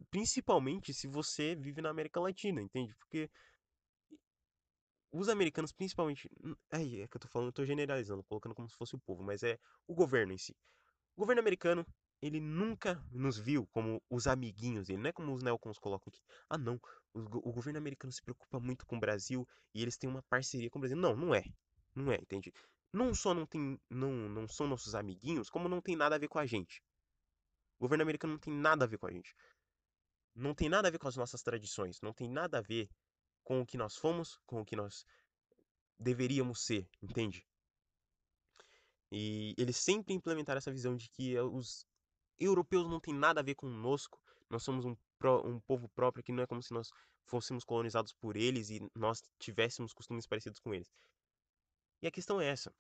Principalmente se você vive na América Latina, entende? Porque os americanos, principalmente. Aí é que eu tô falando, eu tô generalizando, colocando como se fosse o povo, mas é o governo em si. O governo americano, ele nunca nos viu como os amiguinhos dele, não é como os neocons colocam aqui. Ah, não, o, o governo americano se preocupa muito com o Brasil e eles têm uma parceria com o Brasil. Não, não é. Não é, entende? Não só não, tem, não, não são nossos amiguinhos, como não tem nada a ver com a gente. O governo americano não tem nada a ver com a gente. Não tem nada a ver com as nossas tradições, não tem nada a ver com o que nós fomos, com o que nós deveríamos ser, entende? E eles sempre implementaram essa visão de que os europeus não têm nada a ver conosco, nós somos um, um povo próprio, que não é como se nós fôssemos colonizados por eles e nós tivéssemos costumes parecidos com eles. E a questão é essa: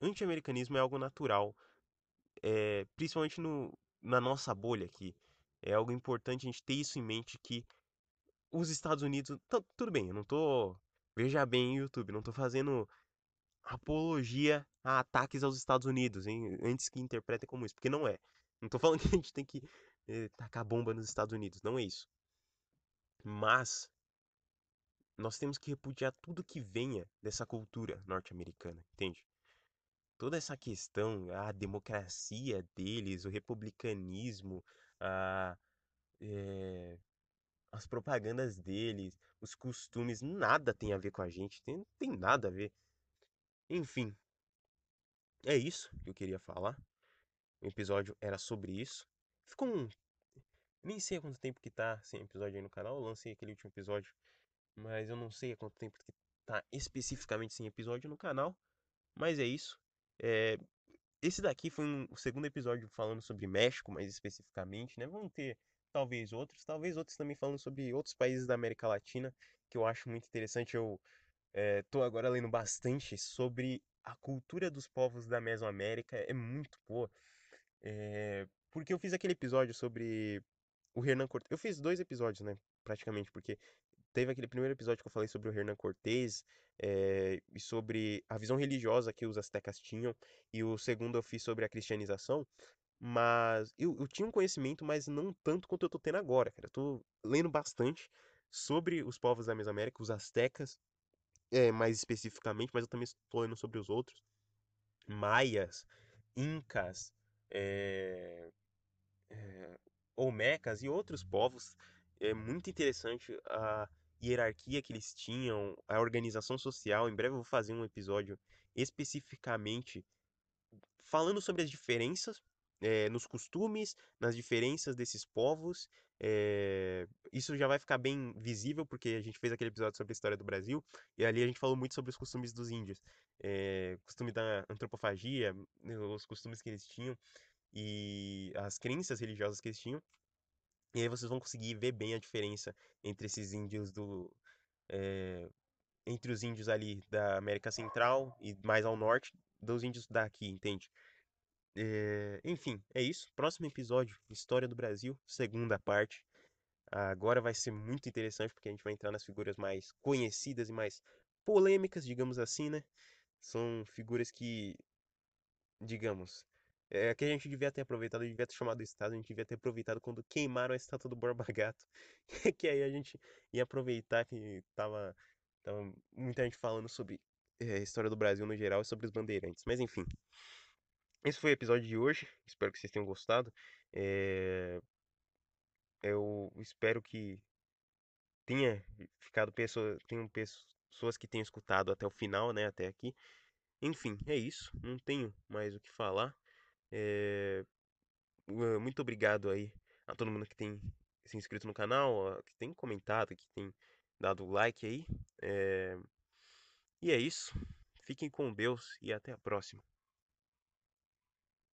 anti-americanismo é algo natural, é, principalmente no, na nossa bolha aqui. É algo importante a gente ter isso em mente que os Estados Unidos. Tudo bem, eu não tô. Veja bem, YouTube, não tô fazendo apologia a ataques aos Estados Unidos, hein? Antes que interpretem como isso, porque não é. Não tô falando [laughs] que a gente tem que eh, tacar bomba nos Estados Unidos, não é isso. Mas nós temos que repudiar tudo que venha dessa cultura norte-americana, entende? Toda essa questão, a democracia deles, o republicanismo, a, é, as propagandas deles, os costumes, nada tem a ver com a gente, tem, tem nada a ver. Enfim, é isso que eu queria falar. O episódio era sobre isso. Ficou um. Nem sei há quanto tempo que tá sem episódio aí no canal. Eu lancei aquele último episódio, mas eu não sei há quanto tempo que tá especificamente sem episódio no canal. Mas é isso. É... Esse daqui foi um, o segundo episódio falando sobre México, mais especificamente, né? Vamos ter talvez outros, talvez outros também falando sobre outros países da América Latina, que eu acho muito interessante. Eu estou é, agora lendo bastante sobre a cultura dos povos da Mesoamérica, é muito boa. É, porque eu fiz aquele episódio sobre o Hernan Cortés. Eu fiz dois episódios, né? Praticamente, porque teve aquele primeiro episódio que eu falei sobre o Hernan Cortés é, e sobre a visão religiosa que os astecas tinham, e o segundo eu fiz sobre a cristianização. Mas eu, eu tinha um conhecimento, mas não tanto quanto eu tô tendo agora, cara. Eu tô lendo bastante sobre os povos da Mesoamérica, os astecas, é, mais especificamente, mas eu também estou lendo sobre os outros. Maias, incas, é, é, olmecas e outros povos. É muito interessante a hierarquia que eles tinham, a organização social. Em breve eu vou fazer um episódio especificamente falando sobre as diferenças é, nos costumes, nas diferenças desses povos. É, isso já vai ficar bem visível porque a gente fez aquele episódio sobre a história do Brasil e ali a gente falou muito sobre os costumes dos índios, é, costume da antropofagia, os costumes que eles tinham e as crenças religiosas que eles tinham. E aí vocês vão conseguir ver bem a diferença entre esses índios do é, entre os índios ali da América Central e mais ao norte dos índios daqui, entende? É, enfim, é isso. Próximo episódio, História do Brasil, segunda parte. Agora vai ser muito interessante porque a gente vai entrar nas figuras mais conhecidas e mais polêmicas, digamos assim, né? São figuras que, digamos, é que a gente devia ter aproveitado, devia ter chamado o Estado, a gente devia ter aproveitado quando queimaram a estátua do Borba [laughs] Gato. que aí a gente ia aproveitar que tava, tava muita gente falando sobre é, a história do Brasil no geral e sobre os bandeirantes. Mas enfim. Esse foi o episódio de hoje. Espero que vocês tenham gostado. É... Eu espero que tenha ficado pessoa, tenham pessoas que tenham escutado até o final, né? Até aqui. Enfim, é isso. Não tenho mais o que falar. É... Muito obrigado aí a todo mundo que tem se inscrito no canal, que tem comentado, que tem dado like aí. É... E é isso. Fiquem com Deus e até a próxima.